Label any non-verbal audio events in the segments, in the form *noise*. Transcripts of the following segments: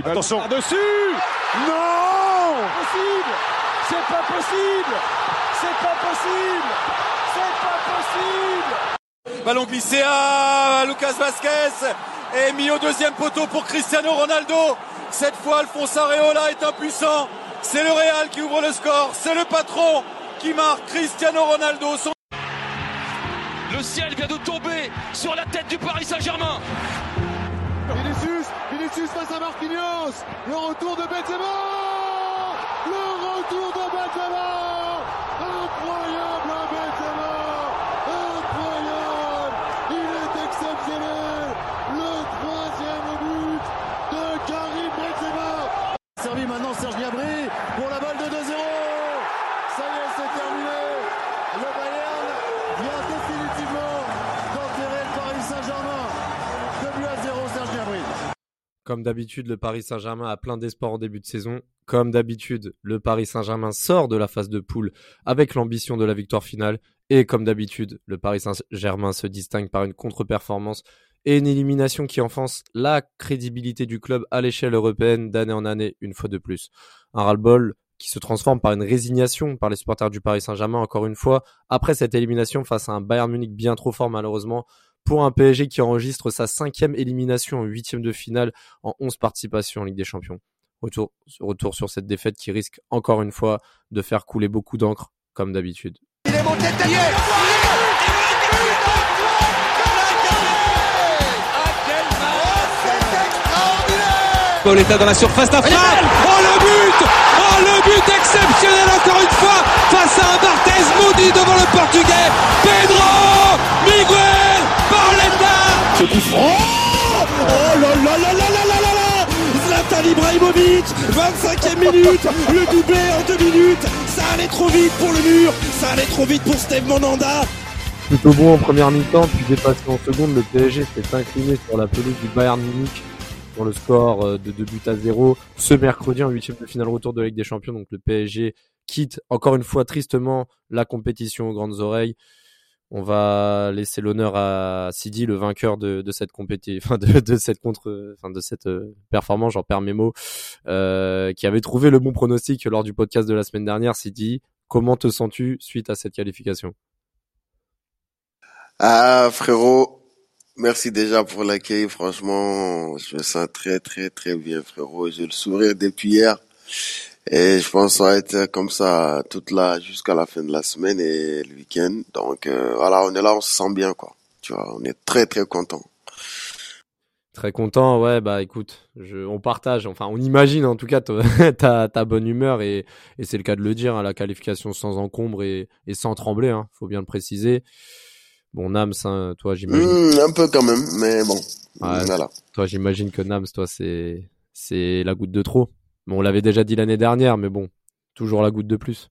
Attention. Par-dessus Non Possible C'est pas possible C'est pas possible C'est pas possible Ballon glissé à Lucas Vasquez et mis au deuxième poteau pour Cristiano Ronaldo. Cette fois, Alphonse Areola est impuissant. C'est le Real qui ouvre le score. C'est le patron qui marque Cristiano Ronaldo. Son... Le ciel vient de tomber sur la tête du Paris Saint-Germain. Vinicius, face à Marquinhos. Le retour de Benzema. Le retour de Benzema. Incroyable Benzema. Incroyable. Il est exceptionnel. Le troisième but de Karim Benzema. Servi maintenant Serge Gnabry pour la balle de 2-0. Ça y est, c'est terminé. Le Bayern vient définitivement d'enterrer le Paris Saint-Germain. 2 buts à 0, Serge Gnabry. Comme d'habitude, le Paris Saint-Germain a plein d'espoir en début de saison. Comme d'habitude, le Paris Saint-Germain sort de la phase de poule avec l'ambition de la victoire finale. Et comme d'habitude, le Paris Saint-Germain se distingue par une contre-performance et une élimination qui enfonce la crédibilité du club à l'échelle européenne d'année en année, une fois de plus. Un ras-le-bol qui se transforme par une résignation par les supporters du Paris Saint-Germain, encore une fois, après cette élimination face à un Bayern Munich bien trop fort malheureusement, pour un PSG qui enregistre sa cinquième élimination en huitième de finale en onze participations en Ligue des Champions. Retour, retour sur cette défaite qui risque encore une fois de faire couler beaucoup d'encre, comme d'habitude. Il est monté taillé Pauletta dans la surface d'affaire. Oh le but Oh le but exceptionnel encore une fois face à un Barthez maudit devant le portugais. Pedro Miguel Ce franc. Oh là là là là là là là là. Zlatan Ibrahimovic 25e minute. Le doublé en deux minutes. Ça allait trop vite pour le mur. Ça allait trop vite pour Steve Monanda Plutôt bon en première mi-temps, puis dépassé en seconde, le PSG s'est incliné sur la pelouse du Bayern Munich sur le score euh, de 2 buts à 0 ce mercredi en huitième de finale retour de la Ligue des Champions. Donc le PSG quitte encore une fois tristement la compétition aux grandes oreilles. On va laisser l'honneur à Sidi, le vainqueur de, cette compétition, *laughs* enfin de, de, cette contre, enfin de cette euh, performance, j'en perds mes mots, euh, qui avait trouvé le bon pronostic lors du podcast de la semaine dernière. Sidi, comment te sens-tu suite à cette qualification? Ah frérot, Merci déjà pour l'accueil. Franchement, je me sens très, très, très bien, frérot. J'ai le sourire depuis hier. Et je pense que ça va être comme ça toute la, jusqu'à la fin de la semaine et le week-end. Donc, euh, voilà, on est là, on se sent bien, quoi. Tu vois, on est très, très content. Très content, ouais, bah écoute, je, on partage, enfin on imagine en tout cas *laughs* ta, ta bonne humeur et, et c'est le cas de le dire, hein, la qualification sans encombre et, et sans trembler, hein, faut bien le préciser. Bon, Nams, hein, toi, j'imagine. Mmh, un peu quand même, mais bon. Ouais, voilà. Toi, j'imagine que Nams, toi, c'est c'est la goutte de trop. Bon, on l'avait déjà dit l'année dernière, mais bon, toujours la goutte de plus.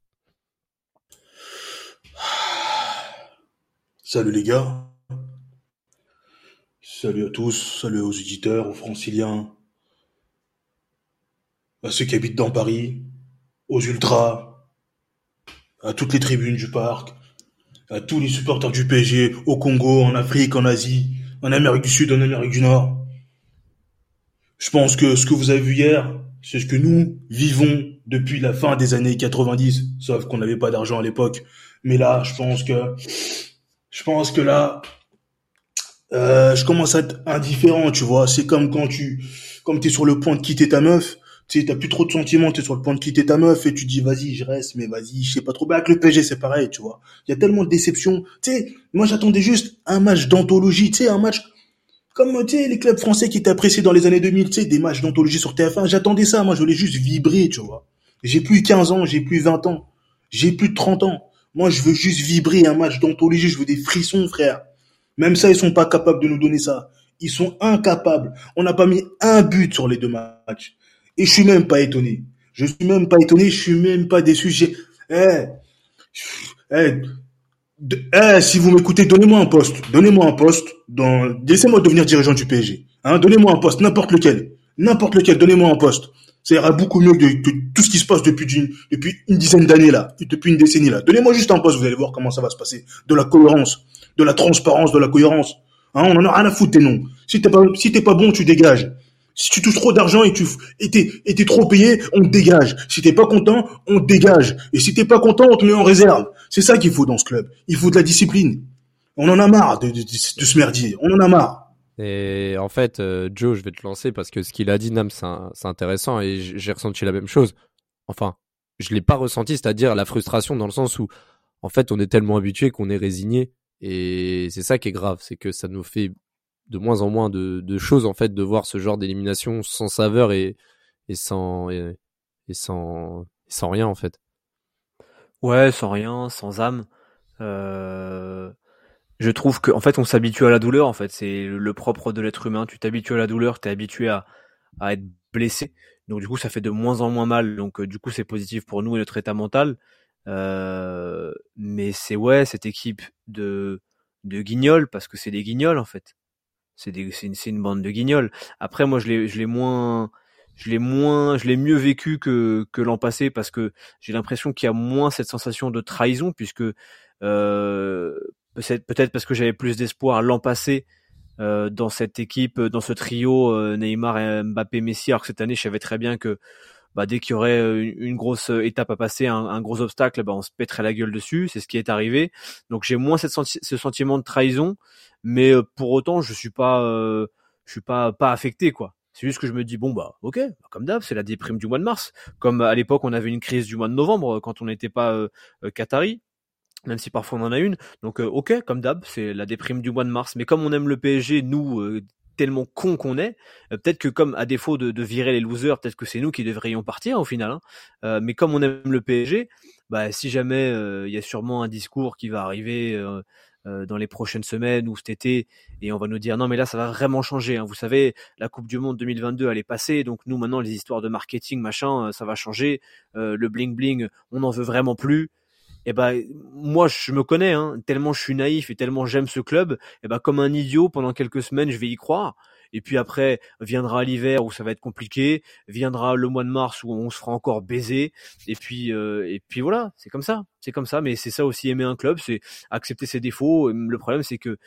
Salut les gars. Salut à tous. Salut aux auditeurs, aux franciliens, à ceux qui habitent dans Paris, aux ultras, à toutes les tribunes du parc, à tous les supporters du PSG, au Congo, en Afrique, en Asie, en Amérique du Sud, en Amérique du Nord. Je pense que ce que vous avez vu hier, c'est ce que nous vivons depuis la fin des années 90, sauf qu'on n'avait pas d'argent à l'époque. Mais là, je pense que, je pense que là, euh, je commence à être indifférent, tu vois. C'est comme quand tu, comme t'es sur le point de quitter ta meuf, tu sais, t'as plus trop de sentiments, t'es sur le point de quitter ta meuf et tu dis vas-y, je reste, mais vas-y, je sais pas trop. Bah, avec le PSG, c'est pareil, tu vois. Il y a tellement de déceptions. Tu sais, moi j'attendais juste un match d'anthologie, tu sais, un match comme tu sais les clubs français qui étaient appréciés dans les années 2000, tu sais, des matchs d'anthologie sur TF1. J'attendais ça, moi je voulais juste vibrer, tu vois. J'ai plus 15 ans, j'ai plus 20 ans, j'ai plus de 30 ans. Moi je veux juste vibrer un match d'anthologie, je veux des frissons, frère. Même ça, ils sont pas capables de nous donner ça. Ils sont incapables. On n'a pas mis un but sur les deux matchs. Et je suis même pas étonné. Je suis même pas étonné, je suis même pas déçu. J'ai, eh, eh, eh, si vous m'écoutez, donnez-moi un poste. Donnez-moi un poste laissez-moi devenir dirigeant du PSG. Hein, donnez-moi un poste, n'importe lequel. N'importe lequel, donnez-moi un poste. Ça ira beaucoup mieux que, tout ce qui se passe depuis une, dizaine d'années là, depuis une décennie là. Donnez-moi juste un poste, vous allez voir comment ça va se passer. De la cohérence, de la transparence, de la cohérence. Hein, on en a rien à foutre tes noms. Si t'es pas, pas bon, tu dégages. Si tu touches trop d'argent et tu et trop payé, on te dégage. Si t'es pas content, on te dégage. Et si t'es pas content, on te met en réserve. C'est ça qu'il faut dans ce club. Il faut de la discipline. On en a marre de, de, de, ce merdier. On en a marre. Et en fait, euh, Joe, je vais te lancer parce que ce qu'il a dit, Nam, c'est intéressant et j'ai ressenti la même chose. Enfin, je l'ai pas ressenti, c'est-à-dire la frustration dans le sens où, en fait, on est tellement habitué qu'on est résigné. Et c'est ça qui est grave, c'est que ça nous fait de moins en moins de, choses en fait de voir ce genre d'élimination sans saveur et, et sans et, sans sans rien en fait. Ouais, sans rien, sans âme. Euh, je trouve que en fait on s'habitue à la douleur en fait, c'est le propre de l'être humain, tu t'habitues à la douleur, tu es habitué à, à être blessé. Donc du coup ça fait de moins en moins mal. Donc euh, du coup c'est positif pour nous et notre état mental. Euh, mais c'est ouais cette équipe de de guignols parce que c'est des guignols en fait. C'est une, une, bande de guignols. Après, moi, je l'ai, je l'ai moins, je l'ai moins, je l'ai mieux vécu que, l'an passé parce que j'ai l'impression qu'il y a moins cette sensation de trahison puisque euh, peut-être, parce que j'avais plus d'espoir l'an passé euh, dans cette équipe, dans ce trio euh, Neymar, Mbappé, Messi. Alors que cette année, je savais très bien que bah, dès qu'il y aurait une, grosse étape à passer, un, gros obstacle, bah, on se pèterait la gueule dessus. C'est ce qui est arrivé. Donc j'ai moins ce sentiment de trahison mais euh, pour autant je suis pas euh, je suis pas pas affecté quoi c'est juste que je me dis bon bah ok bah, comme d'hab c'est la déprime du mois de mars comme à l'époque on avait une crise du mois de novembre quand on n'était pas euh, qatari même si parfois on en a une donc ok comme d'hab c'est la déprime du mois de mars mais comme on aime le PSG nous tellement con qu'on est, peut-être que comme à défaut de, virer les losers, peut-être que c'est nous qui devrions partir au final. Hein. mais comme on aime le PSG, bah si jamais il y a sûrement un discours qui va arriver euh, dans les prochaines semaines ou cet été et on va nous dire non mais là ça va vraiment changer. Hein. Vous savez, la Coupe du Monde 2022 elle est passée donc nous maintenant les histoires de marketing machin euh, ça va changer. Euh, le bling bling on n'en veut vraiment plus. Eh ben moi je me connais hein, tellement je suis naïf et tellement j'aime ce club. Eh ben comme un idiot pendant quelques semaines je vais y croire. Et puis après viendra l'hiver où ça va être compliqué, viendra le mois de mars où on se fera encore baiser. Et puis euh, et puis voilà, c'est comme ça, c'est comme ça. Mais c'est ça aussi aimer un club, c'est accepter ses défauts. Le problème c'est que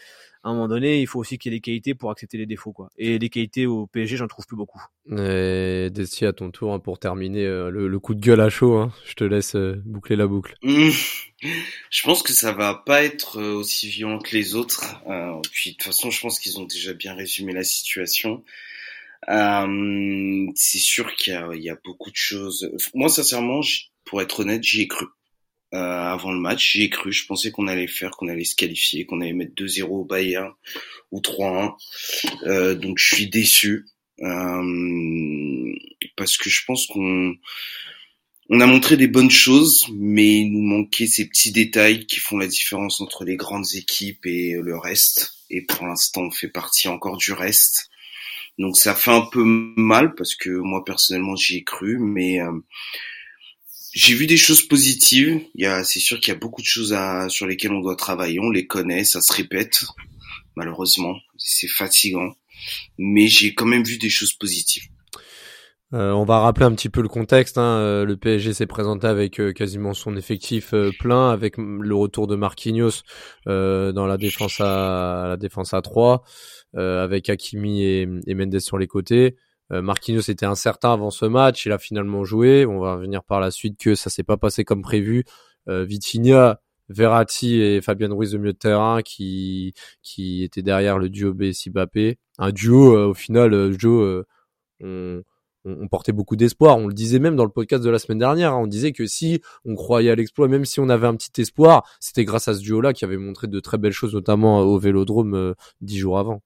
à un moment donné, il faut aussi qu'il y ait des qualités pour accepter les défauts, quoi. Et les qualités au PSG, j'en trouve plus beaucoup. Et Desti, à ton tour, hein, pour terminer euh, le, coup de gueule à chaud, hein. je te laisse euh, boucler la boucle. je pense que ça va pas être euh, aussi violent que les autres. puis de toute façon, je pense qu'ils ont déjà bien résumé la situation. c'est sûr qu'il y, y a, beaucoup de choses. Moi, sincèrement, pour être honnête, j'y ai cru. Euh, avant le match. J'y ai cru. Je pensais qu'on allait faire, qu'on allait se qualifier, qu'on allait mettre 2-0 au Bayern ou 3-1. Euh, donc je suis déçu euh, parce que je pense qu'on on a montré des bonnes choses, mais il nous manquait ces petits détails qui font la différence entre les grandes équipes et le reste. Et pour l'instant, on fait partie encore du reste. Donc ça fait un peu mal parce que moi personnellement j'y ai cru, mais j'ai vu des choses positives. Il y a, c'est sûr qu'il y a beaucoup de choses à, sur lesquelles on doit travailler. On les connaît, ça se répète. Malheureusement, c'est fatigant. Mais j'ai quand même vu des choses positives. Euh, on va rappeler un petit peu le contexte. Hein. Euh, le PSG s'est présenté avec euh, quasiment son effectif plein, avec le retour de Marquinhos dans la défense à, la défense à 3, avec Hakimi et, et Mendes sur les côtés. Euh, Marquinhos était incertain avant ce match, il a finalement joué. On va revenir par la suite que ça s'est pas passé comme prévu. Euh, Vitinha, Verratti et Fabien Ruiz au milieu de terrain qui qui était derrière le duo BSI Mbappé. Un duo euh, au final, euh, Joe, on, on, portait beaucoup d'espoir. On le disait même dans le podcast de la semaine dernière. Hein. on disait que si on croyait à l'exploit, même si on avait un petit espoir, c'était grâce à ce duo-là qui avait montré de très belles choses, notamment au Vélodrome dix jours avant.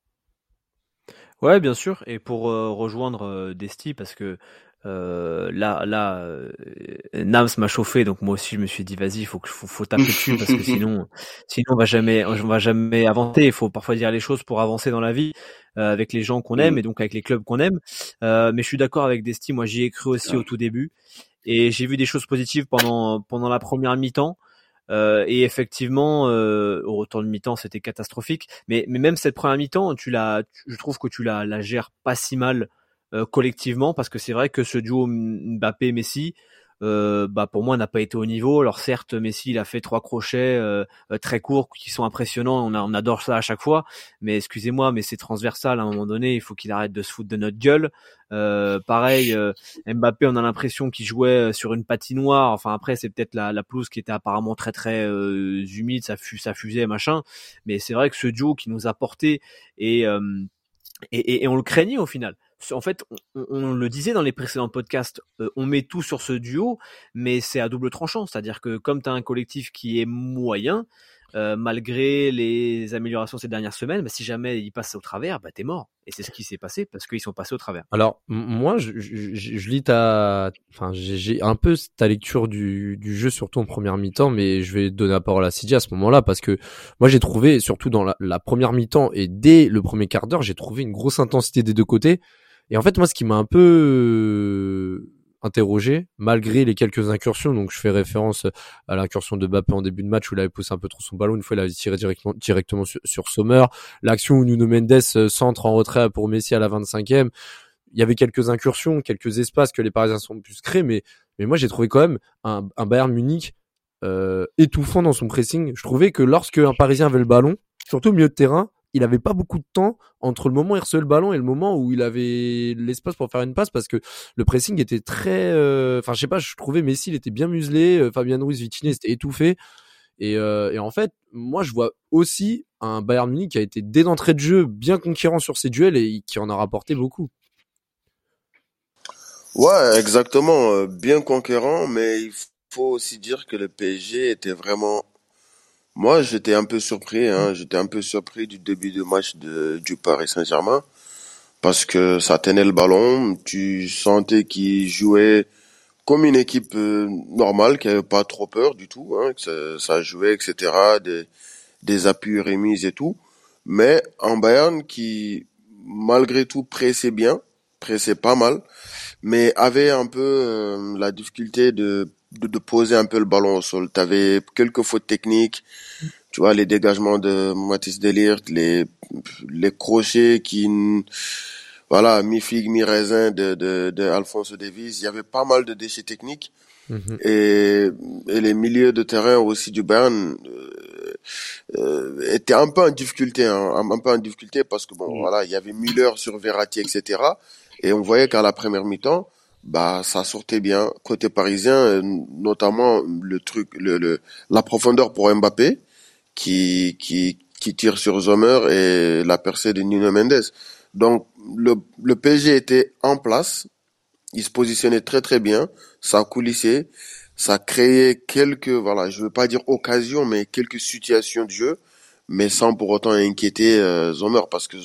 Ouais, bien sûr. Et pour euh, rejoindre euh, Desti, parce que euh, là, là, euh, Nams m'a chauffé, donc moi aussi je me suis dit vas-y, faut que faut, faut taper dessus parce que *laughs* sinon, sinon on va jamais, on va jamais avancer. Il faut parfois dire les choses pour avancer dans la vie avec les gens qu'on aime mm. et donc avec les clubs qu'on aime. mais je suis d'accord avec Desti. Moi, j'y ai cru aussi au tout début et j'ai vu des choses positives pendant pendant la première mi-temps. Euh, et effectivement, euh, au retour de mi-temps, c'était catastrophique. Mais, même cette première mi-temps, tu l'as, je trouve que tu la, la gères pas si mal euh, collectivement, parce que c'est vrai que ce duo Mbappé-Messi, euh, bah pour moi n'a pas été au niveau. Alors certes, Messi il a fait trois crochets euh, euh, très courts qui sont impressionnants, on, on adore ça à chaque fois. Mais excusez-moi, mais c'est transversal à un moment donné. Il faut qu'il arrête de se foutre de notre gueule. pareil, Mbappé, on a l'impression qu'il jouait sur une patinoire. Enfin après, c'est peut-être la, la, pelouse qui était apparemment très très humide, ça, fut, ça fusait machin. Mais c'est vrai que ce duo qui nous a porté et, et, et on le craignait au final en fait, on, le disait dans les précédents podcasts, euh, on met tout sur ce duo, mais c'est à double tranchant. C'est-à-dire que comme tu as un collectif qui est moyen, euh, malgré les améliorations ces dernières semaines, bah, si jamais ils passent au travers, bah, t'es mort. Et c'est ce qui s'est passé parce qu'ils sont passés au travers. Alors, moi, je, je, lis ta, enfin, j'ai un peu ta lecture du, du jeu, surtout en première mi-temps, mais je vais donner la parole à Sidi à ce moment-là parce que moi, j'ai trouvé, surtout dans la première mi-temps et dès le premier quart d'heure, j'ai trouvé une grosse intensité des deux côtés. Et en fait, moi, ce qui m'a un peu euh, interrogé, malgré les quelques incursions, donc je fais référence à l'incursion de Bappé en début de match où il avait poussé un peu trop son ballon, une fois il avait tiré directement, directement sur, Sommer, l'action où Nuno Mendes euh, centre en retrait pour Messi à la 25e, il y avait quelques incursions, quelques espaces que les Parisiens sont plus créés, mais, mais moi j'ai trouvé quand même un, un Bayern Munich euh, étouffant dans son pressing. Je trouvais que lorsque un Parisien avait le ballon, surtout au milieu de terrain, il avait pas beaucoup de temps entre le moment où il recevait le ballon et le moment où il avait l'espace pour faire une passe parce que le pressing était très euh, enfin je sais pas je trouvais Messi il était bien muselé euh, Fabien Ruiz Vitinha était étouffé. Et, euh, et, en fait moi je vois aussi un Bayern Munich qui a été dès d'entrée de jeu bien conquérant sur ses duels et qui en a rapporté beaucoup. Ouais exactement bien conquérant mais il faut aussi dire que le PSG était vraiment moi, j'étais un peu surpris. Hein. J'étais un peu surpris du début de match de, du Paris Saint-Germain parce que ça tenait le ballon. Tu sentais qu'ils jouaient comme une équipe euh, normale, qui avait pas trop peur du tout. Hein, que ça, ça, jouait, etc. Des, des appuis remises et tout. Mais en Bayern, qui malgré tout pressait bien, pressait pas mal, mais avait un peu euh, la difficulté de de, de, poser un peu le ballon au sol. Tu avais quelques fautes techniques, tu vois, les dégagements de Mathis Delirte, les, les crochets qui, voilà, mi-figue, mi-raisin de, de, de Alfonso Davies. Il y avait pas mal de déchets techniques. Mhm. Et, et, les milieux de terrain aussi du Bern euh, euh, étaient un peu en difficulté, hein, un peu en difficulté parce que bon, voilà, il y avait Müller sur Verratti, etc. Et on voyait qu'à la première mi-temps, bah ça sortait bien. Côté parisien, euh, notamment le truc, le, le la profondeur pour Mbappé qui qui qui tire sur Zomer et la percée de Nuno Mendes. Donc le le PSG était en place, il se positionnait très très bien, ça coulissait, ça créait quelques voilà, je veux pas dire occasions mais quelques situations de jeu, mais sans pour autant inquiéter euh, Zomer parce que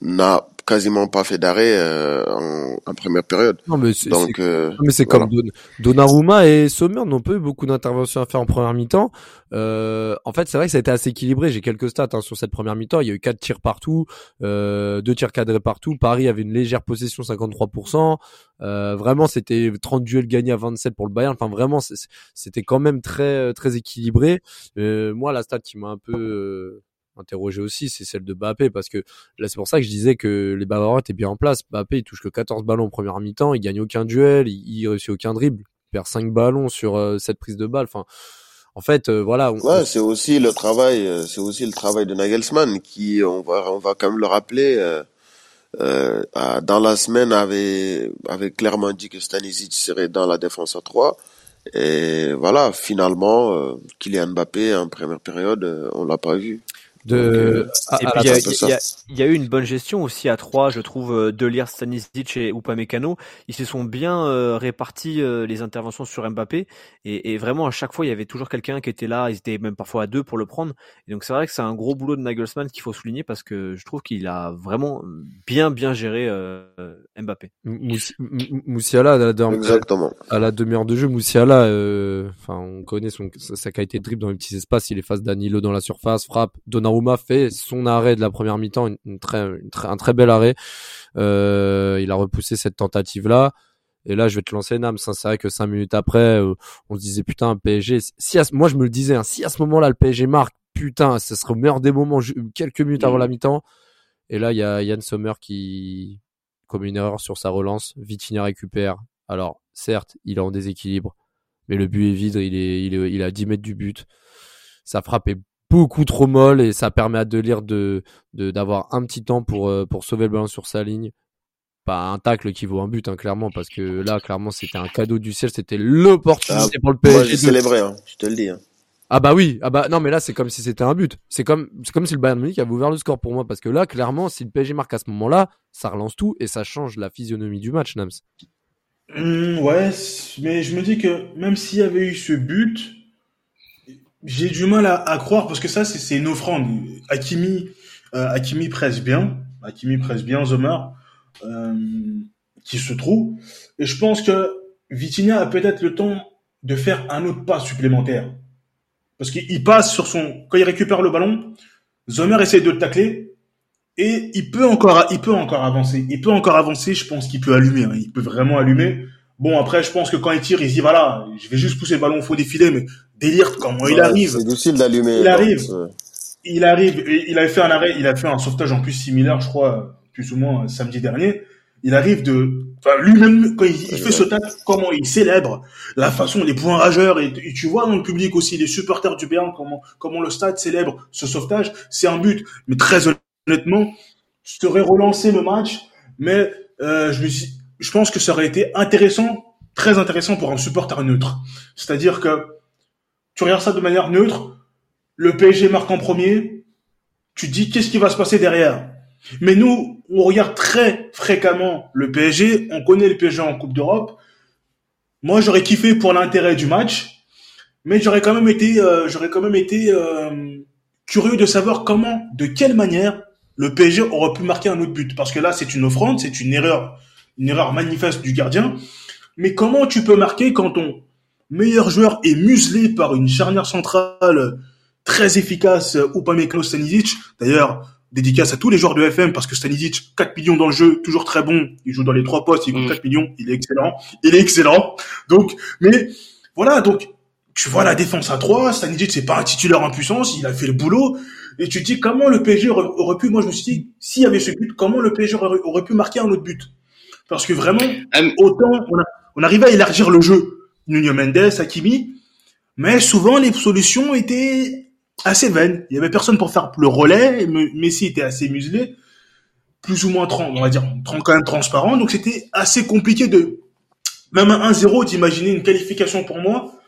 n'a quasiment pas fait d'arrêt euh, en, en, première période. Non mais c'est donc euh, mais c'est comme Don, Donnarumma et Sommer n'ont pas eu beaucoup d'interventions à faire en première mi-temps. Euh, en fait, c'est vrai que ça a été assez équilibré. J'ai quelques stats hein, sur cette première mi-temps. Il y a eu quatre tirs partout, euh, deux tirs cadrés partout. Paris avait une légère possession, 53%. Euh, vraiment, c'était 30 duels gagnés à 27 pour le Bayern. Enfin, vraiment, c'était quand même très très équilibré. Euh, moi, la stat qui m'a un peu interroger aussi, c'est celle de Bappé parce que là c'est pour ça que je disais que les Bavarois étaient bien en place. Bappé il touche que 14 ballons en première mi-temps, il gagne aucun duel, il, il réussit aucun dribble, il perd 5 ballons sur euh, cette prise de balle. Enfin, en fait, euh, voilà. ouais, c'est aussi le travail, euh, c'est aussi le travail de Nagelsmann qui, on va, on va quand même le rappeler. Euh, dans la semaine avait avait clairement dit que Stanisic serait dans la défense à 3 et voilà finalement Kylian Mbappé en première période on l'a pas vu de... et puis il y, a eu une bonne gestion aussi à trois, je trouve, euh, de lire Stanisic et Upamecano. Ils se sont bien euh, répartis euh, les interventions sur Mbappé et, et, vraiment à chaque fois il y avait toujours quelqu'un qui était là. Ils étaient même parfois à deux pour le prendre. Et donc c'est vrai que c'est un gros boulot de Nagelsmann qu'il faut souligner parce que je trouve qu'il a vraiment bien bien géré Mbappé. Moussiala à la, à la demi-heure de jeu, Moussiala, enfin on connaît son, sa qualité de dribble dans les petits espaces. Il efface Danilo dans la surface, frappe, donne Donnarumma fait son arrêt de la première mi-temps, une, très, un très bel arrêt. Euh, il a repoussé cette tentative-là. Et là, je vais te lancer Nam. C'est vrai que cinq minutes après, euh, on se disait putain, PSG. Si moi je me le disais, hein, si à ce moment-là le PSG marque, putain, ce serait au meilleur des moments, quelques minutes avant la mi-temps. Et là, il y a Yann Sommer qui commet une erreur sur sa relance. Vitinha récupère, Alors, certes, il est en déséquilibre, mais le but est vide, il est, il est, il est à 10 mètres du but. Sa frappe est beaucoup trop molle et ça permet à Delire de, de, d'avoir un petit temps pour, euh, pour sauver le ballon sur sa ligne. Pas un tacle qui vaut un but, hein, clairement, parce que là, clairement, c'était un cadeau du ciel, c'était l'opportunité Ah, pour le Moi, PSG. j'ai de- célébré, hein, je te le dis. hein. Ah bah oui, ah bah non mais là c'est comme si c'était un but. C'est comme c'est comme si le Bayern Munich avait ouvert le score pour moi parce que là clairement si le PSG marque à ce moment-là, ça relance tout et ça change la physionomie du match Nams. Hum, ouais, mais je me dis que même s'il y avait eu ce but, j'ai du mal à, à croire parce que ça, c'est une offrande. Hakimi, euh, Hakimi presse bien, Hakimi presse bien Zomer, euh, qui se trouve. Et je pense que Vitinha a peut-être le temps de faire un autre pas supplémentaire. Parce qu'il passe sur son, quand il récupère le ballon, Zomer essaie de le tacler et il peut encore, il peut encore avancer. Il peut encore avancer. Je pense qu'il peut allumer. hein. Il peut vraiment allumer. Bon, après, je pense que quand il tire, il se dit, voilà, je vais juste pousser le ballon au faux défilé, mais délire, comment il arrive. C'est difficile d'allumer. Il arrive. Il arrive, il avait fait un arrêt, il a fait un sauvetage en plus similaire, je crois, plus ou moins samedi dernier. Il arrive de, enfin, lui-même, quand il, il fait ce tacle, comment il célèbre, la façon, les points rageurs, et, et tu vois dans le public aussi, les supporters du Bayern, comment, comment le stade célèbre ce sauvetage, c'est un but. Mais très honnêtement, je t'aurais relancé le match, mais, euh, je me suis, je pense que ça aurait été intéressant, très intéressant pour un supporter neutre. C'est-à-dire que, tu regardes ça de manière neutre, le PSG marque en premier, tu dis qu'est-ce qui va se passer derrière? Mais nous, on regarde très fréquemment le PSG, on connaît le PSG en Coupe d'Europe. Moi, j'aurais kiffé pour l'intérêt du match, mais j'aurais quand même été, euh, j'aurais quand même été euh, curieux de savoir comment, de quelle manière, le PSG aurait pu marquer un autre but. Parce que là, c'est une offrande, c'est une erreur, une erreur manifeste du gardien. Mais comment tu peux marquer quand ton meilleur joueur est muselé par une charnière centrale très efficace, Upamecano Stanisic. D'ailleurs, dédicace à tous les joueurs de FM parce que Stanisic, 4 millions dans le jeu, toujours très bon. Il joue dans les trois postes, il coûte 4 millions, il est excellent. Il est excellent. Donc, mais voilà, donc tu vois la défense à 3, Stanisic c'est pas un titulaire en puissance, il a fait le boulot. Et tu te dis comment le PSG aurait, pu, moi je me suis dit, s'il y avait ce but, comment le PSG aurait, aurait pu marquer un autre but? Parce que vraiment, autant on, a, on arrivait à élargir le jeu. Nuno Mendes, Hakimi, mais souvent les solutions étaient assez vaines. Il y avait personne pour faire le relais. Me- Messi était assez muselé, plus ou moins on va dire quand même transparent. Donc c'était assez compliqué de même à 1-0 d'imaginer une qualification pour moi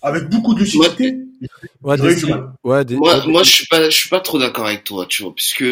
avec beaucoup de lucidité. Ouais, ouais, moi, ouais, des- moi, je suis pas, je suis pas trop d'accord avec toi, tu vois, puisque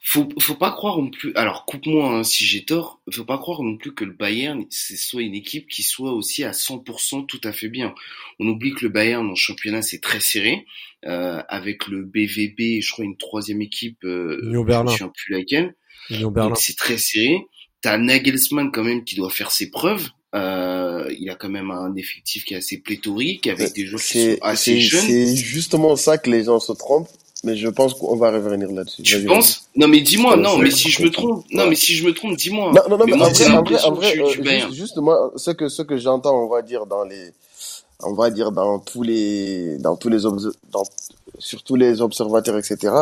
faut, faut pas croire non plus. Alors, coupe-moi hein, si j'ai tort. Faut pas croire non plus que le Bayern, c'est soit une équipe qui soit aussi à 100% tout à fait bien. On oublie que le Bayern en championnat c'est très serré, euh, avec le BVB, je crois une troisième équipe, euh, je Berlin. me souviens plus laquelle. Union Berlin. C'est très serré. T'as Nagelsmann quand même qui doit faire ses preuves. Euh, il a quand même un effectif qui est assez pléthorique avec des joueurs qui sont assez jeunes. c'est justement ça que les gens se trompent, mais je pense qu'on va revenir là-dessus. Tu penses Non, mais dis-moi, Ouais, non, mais si je me trompe, non, mais si je me trompe, dis-moi. Non, non, non, mais, moi, en vrai, en vrai, en vrai, du, euh, juste, juste moi, ce que, ce que j'entends, on va dire, dans les, on va dire, dans tous les, dans tous les, dans, sur tous les observateurs, etc.,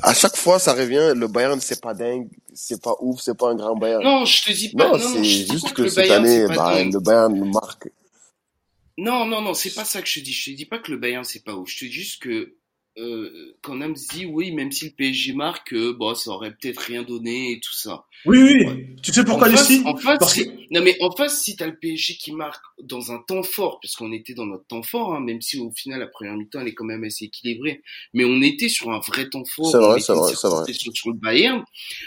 à chaque fois, ça revient, le Bayern, c'est pas dingue, c'est pas ouf, c'est pas un grand Bayern. Non, je te dis pas, Non, non, c'est juste que cette Bayern, année, bah, le Bayern marque. Non, non, non, c'est pas ça que je te dis. Je te dis pas que le Bayern c'est pas ouf. Je te dis juste que euh, quand Nams dit oui, même si le PSG marque, euh, bon, ça aurait peut-être rien donné et tout ça. Oui, oui. Tu sais pourquoi en face, en face, Parce si- que- non mais en face, si t'as le PSG qui marque dans un temps fort, parce qu'on était dans notre temps fort, hein, même si au final la première mi-temps elle est quand même assez équilibrée, mais on était sur un vrai temps fort. C'est vrai, c'est vrai, c'est vrai. pression sur le Bayern.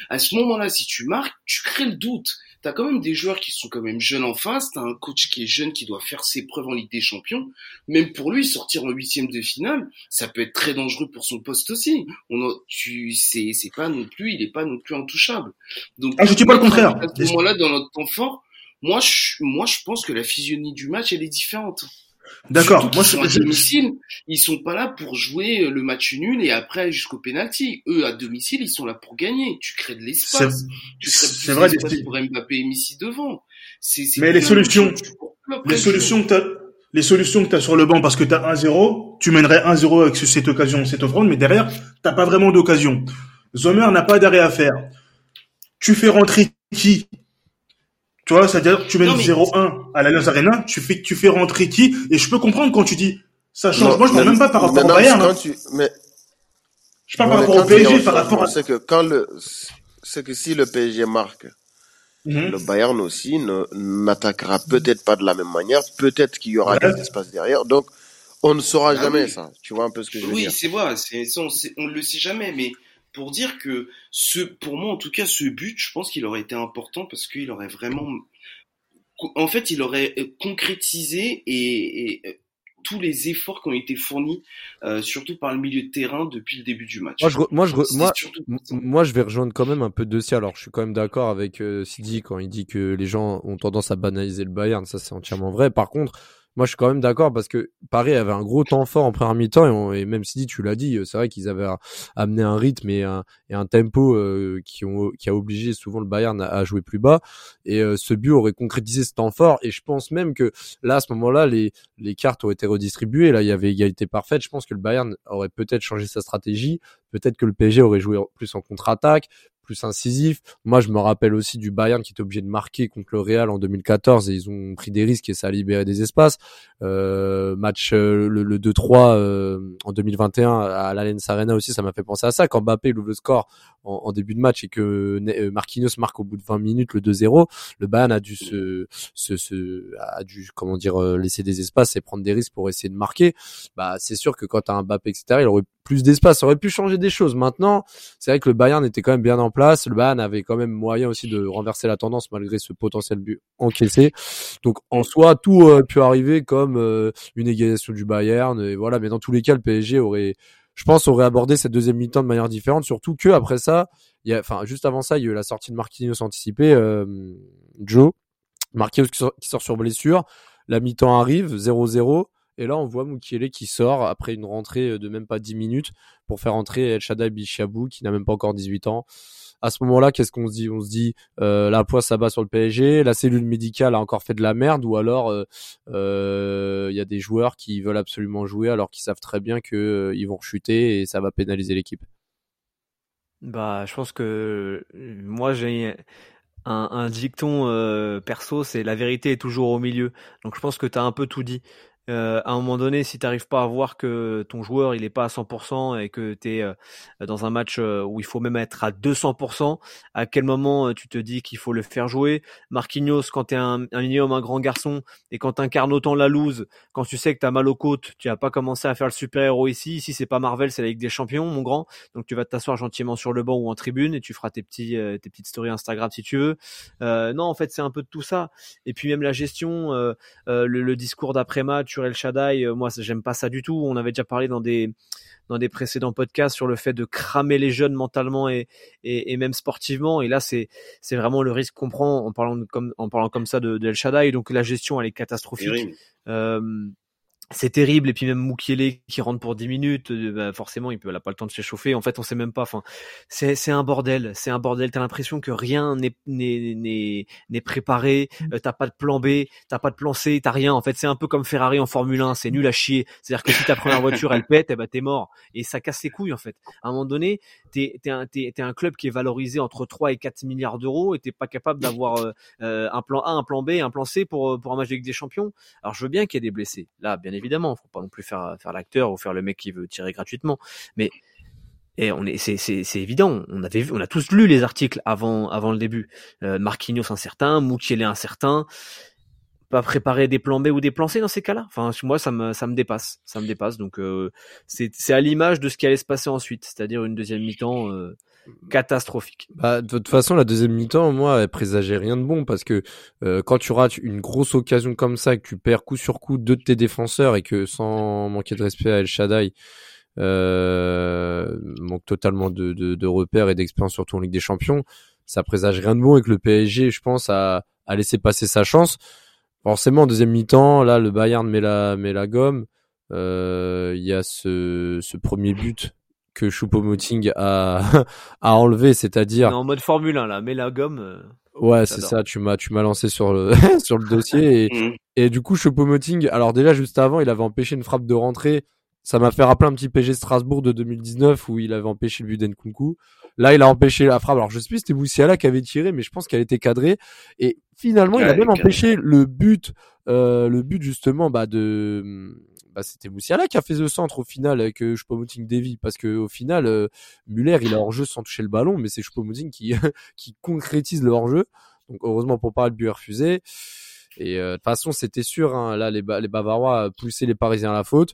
À ce moment-là, si tu marques, tu crées le doute. T'as quand même des joueurs qui sont quand même jeunes en face. T'as un coach qui est jeune qui doit faire ses preuves en Ligue des Champions. Même pour lui, sortir en huitième de finale, ça peut être très dangereux pour son poste aussi. On a, tu, c'est, c'est pas non plus, il est pas non plus intouchable. Donc, Ah, je dis pas le contraire. À ce moment-là, dans notre temps fort, moi, je, moi, je pense que la physionomie du match, elle est différente. D'accord. Moi, sont à domicile, ils sont pas là pour jouer le match nul et après jusqu'au penalty. Eux, à domicile, ils sont là pour gagner. Tu crées de l'espace. C'est- Tu crées c'est plus vrai, d'espace des- pour Mbappé et Messi devant. Mais les de solutions. Tu les de solutions que t'as, les solutions que t'as sur le banc parce que t'as 1-0, tu mènerais 1-0 avec ce- cette occasion, cette offrande, mais derrière, t'as pas vraiment d'occasion. Zomer n'a pas d'arrêt à faire. Tu fais rentrer qui? Tu vois, c'est-à-dire tu mènes 0-1 à l'Allianz Arena, tu fais, tu fais rentrer qui? Et je peux comprendre quand tu dis ça change. Moi, je parle même pas par rapport au Bayern. Hein. Tu, mais je parle par rapport au PSG, par rapport à. C'est que quand le, c'est que si le PSG marque, mhm. le Bayern aussi n'attaquera peut-être pas de la même manière. Peut-être qu'il y aura des espaces derrière. Donc, on ne saura ah jamais ça. Tu vois un peu ce que je veux dire. Oui, c'est vrai. C'est, on, on le sait jamais, mais pour dire que ce, pour moi en tout cas, ce but, je pense qu'il aurait été important parce qu'il aurait vraiment, en fait, il aurait concrétisé et, et tous les efforts qui ont été fournis, euh, surtout par le milieu de terrain depuis le début du match. Moi, je, moi, je, moi, je vais rejoindre quand même un peu de Alors, je suis quand même d'accord avec euh, Sidi quand il dit que les gens ont tendance à banaliser le Bayern. Ça, c'est entièrement vrai. Par contre, moi, je suis quand même d'accord parce que Paris avait un gros temps fort en première mi-temps et, même si tu l'as dit, c'est vrai qu'ils avaient amené un rythme et un, et un tempo euh, qui, ont, a obligé souvent le Bayern à, jouer plus bas. Et euh, ce but aurait concrétisé ce temps fort. Et je pense même que là, à ce moment-là, les, les cartes auraient été redistribuées. Là, il y avait égalité parfaite. Je pense que le Bayern aurait peut-être changé sa stratégie. Peut-être que le PSG aurait joué plus en contre-attaque plus incisif. Moi, je me rappelle aussi du Bayern qui était obligé de marquer contre le Real en 2014 et ils ont pris des risques et ça a libéré des espaces. Euh, match euh, le, 2-3 euh, en 2021 à l'Allianz Arena aussi, ça m'a fait penser à ça. Quand Mbappé ouvre le score en, début de match et que Marquinhos marque au bout de 20 minutes le 2-0, le Bayern a dû se, se, a dû comment dire laisser des espaces et prendre des risques pour essayer de marquer. Bah, c'est sûr que quand as un Mbappé etc, il aurait plus d'espace, ça aurait pu changer des choses. Maintenant, c'est vrai que le Bayern était quand même bien en place. Le Bayern avait quand même moyen aussi de renverser la tendance malgré ce potentiel but encaissé. Donc en soi, tout aurait pu arriver comme euh, une égalisation du Bayern. Et voilà, mais dans tous les cas, le PSG aurait, je pense, aurait abordé cette deuxième mi-temps de manière différente. Surtout que après ça, y a, enfin juste avant ça, il y a eu la sortie de Marquinhos anticipée, euh, Joe, Marquinhos qui sort sur blessure. La mi-temps arrive, 0-0. Et là, on voit Mukiele qui sort après une rentrée de même pas 10 minutes pour faire entrer El Shaddai Bichabou qui n'a même pas encore 18 ans. À ce moment-là, qu'est-ce qu'on se dit? On se dit euh, la poisse s'abat sur le PSG, la cellule médicale a encore fait de la merde, ou alors euh, euh, il y a des joueurs qui veulent absolument jouer alors qu'ils savent très bien que ils vont chuter et ça va pénaliser l'équipe. Bah, je pense que moi j'ai un, un dicton perso, c'est la vérité est toujours au milieu. Donc je pense que tu as un peu tout dit. Euh, à un moment donné, si tu n'arrives pas à voir que ton joueur il est pas à 100% et que tu es euh, dans un match euh, où il faut même être à 200%, à quel moment tu te dis qu'il faut le faire jouer? Marquinhos, quand tu es un, un minimum un grand garçon et quand tu incarnes autant la loose, quand tu sais que tu as mal aux côtes, tu vas pas commencé à faire le super-héros ici. Ici, c'est pas Marvel, c'est la Ligue des Champions, mon grand. Donc tu vas t'asseoir gentiment sur le banc ou en tribune et tu feras tes, petits, tes petites stories Instagram si tu veux. non, en fait, c'est un peu de tout ça. Et puis même la gestion, le, le discours d'après-match sur El Shaddai, euh, moi j'aime pas ça du tout. On avait déjà parlé dans des dans des précédents podcasts sur le fait de cramer les jeunes mentalement et, et, même sportivement. Et là, c'est c'est vraiment le risque qu'on prend en parlant comme en parlant comme ça de, de El Shaddai. Donc la gestion, elle est catastrophique. Euh, c'est terrible et puis même Moukielé qui rentre pour 10 minutes euh, bah forcément il peut il a pas le temps de s'échauffer. En fait on sait même pas enfin c'est c'est un bordel c'est un bordel. T'as l'impression que rien n'est n'est n'est n'est préparé mmh. euh, t'as pas de plan B t'as pas de plan C t'as rien. En fait c'est un peu comme Ferrari en Formule 1 c'est nul à chier. C'est à dire que si ta première voiture elle pète eh ben t'es mort. Et ça casse les couilles en fait. À un moment donné t'es un club qui est valorisé entre 3 et 4 milliards d'euros et t'es pas capable d'avoir euh, euh, un plan A un plan B un plan C pour pour un match Ligue des Champions alors je veux bien qu'il y ait des blessés là bien évidemment. Faut pas non plus faire l'acteur ou faire le mec qui veut tirer gratuitement. Mais et on est, c'est, évident. On avait vu, on a tous lu les articles avant, avant le début. Euh, Marquinhos incertain, Mukiele incertain. Pas préparer des plans B ou des plans C dans ces cas-là. Enfin, moi, ça me, ça me dépasse, ça me dépasse. Donc, euh, c'est, à l'image de ce qui allait se passer ensuite, c'est-à-dire une deuxième mi-temps. Euh, catastrophique. Bah, de toute façon, la deuxième mi-temps, moi, elle présageait rien de bon parce que euh, quand tu rates une grosse occasion comme ça, que tu perds coup sur coup deux de tes défenseurs et que sans manquer de respect à El Shaddai, manque totalement de, de, repères et d'expérience surtout en Ligue des Champions, ça présage rien de bon et que le PSG, je pense, a laissé passer sa chance. Forcément, en deuxième mi-temps, là, le Bayern met la, met la gomme. Euh, il y a ce, ce premier but que Choupo-Moting a, *laughs* a enlevé, c'est-à-dire en mode Formule 1 là, mais la gomme. Euh, ouais, c'est ça. Tu m'as tu m'as lancé sur le *laughs* sur le dossier et, mm. et du coup Choupo-Moting. Alors déjà juste avant, il avait empêché une frappe de rentrée. Ça m'a fait rappeler un petit PG Strasbourg de 2019 où il avait empêché le but d'Enkunku. Là, il a empêché la frappe. Alors, je sais plus si c'était Moussiala qui avait tiré, mais je pense qu'elle était cadrée. Et finalement, il a même empêché le but, euh, le but justement, bah, de, bah, c'était Moussiala qui a fait le centre au final avec euh, Choupo-Moting Davy parce que au final, euh, Muller, il a hors-jeu sans toucher le ballon, mais c'est Choupo-Moting qui, *laughs* qui concrétise le hors-jeu. Donc, heureusement pour pas le but est refusé. Et euh, de toute façon, c'était sûr. Hein, là, les, Ba- les Bavarois poussaient les Parisiens à la faute.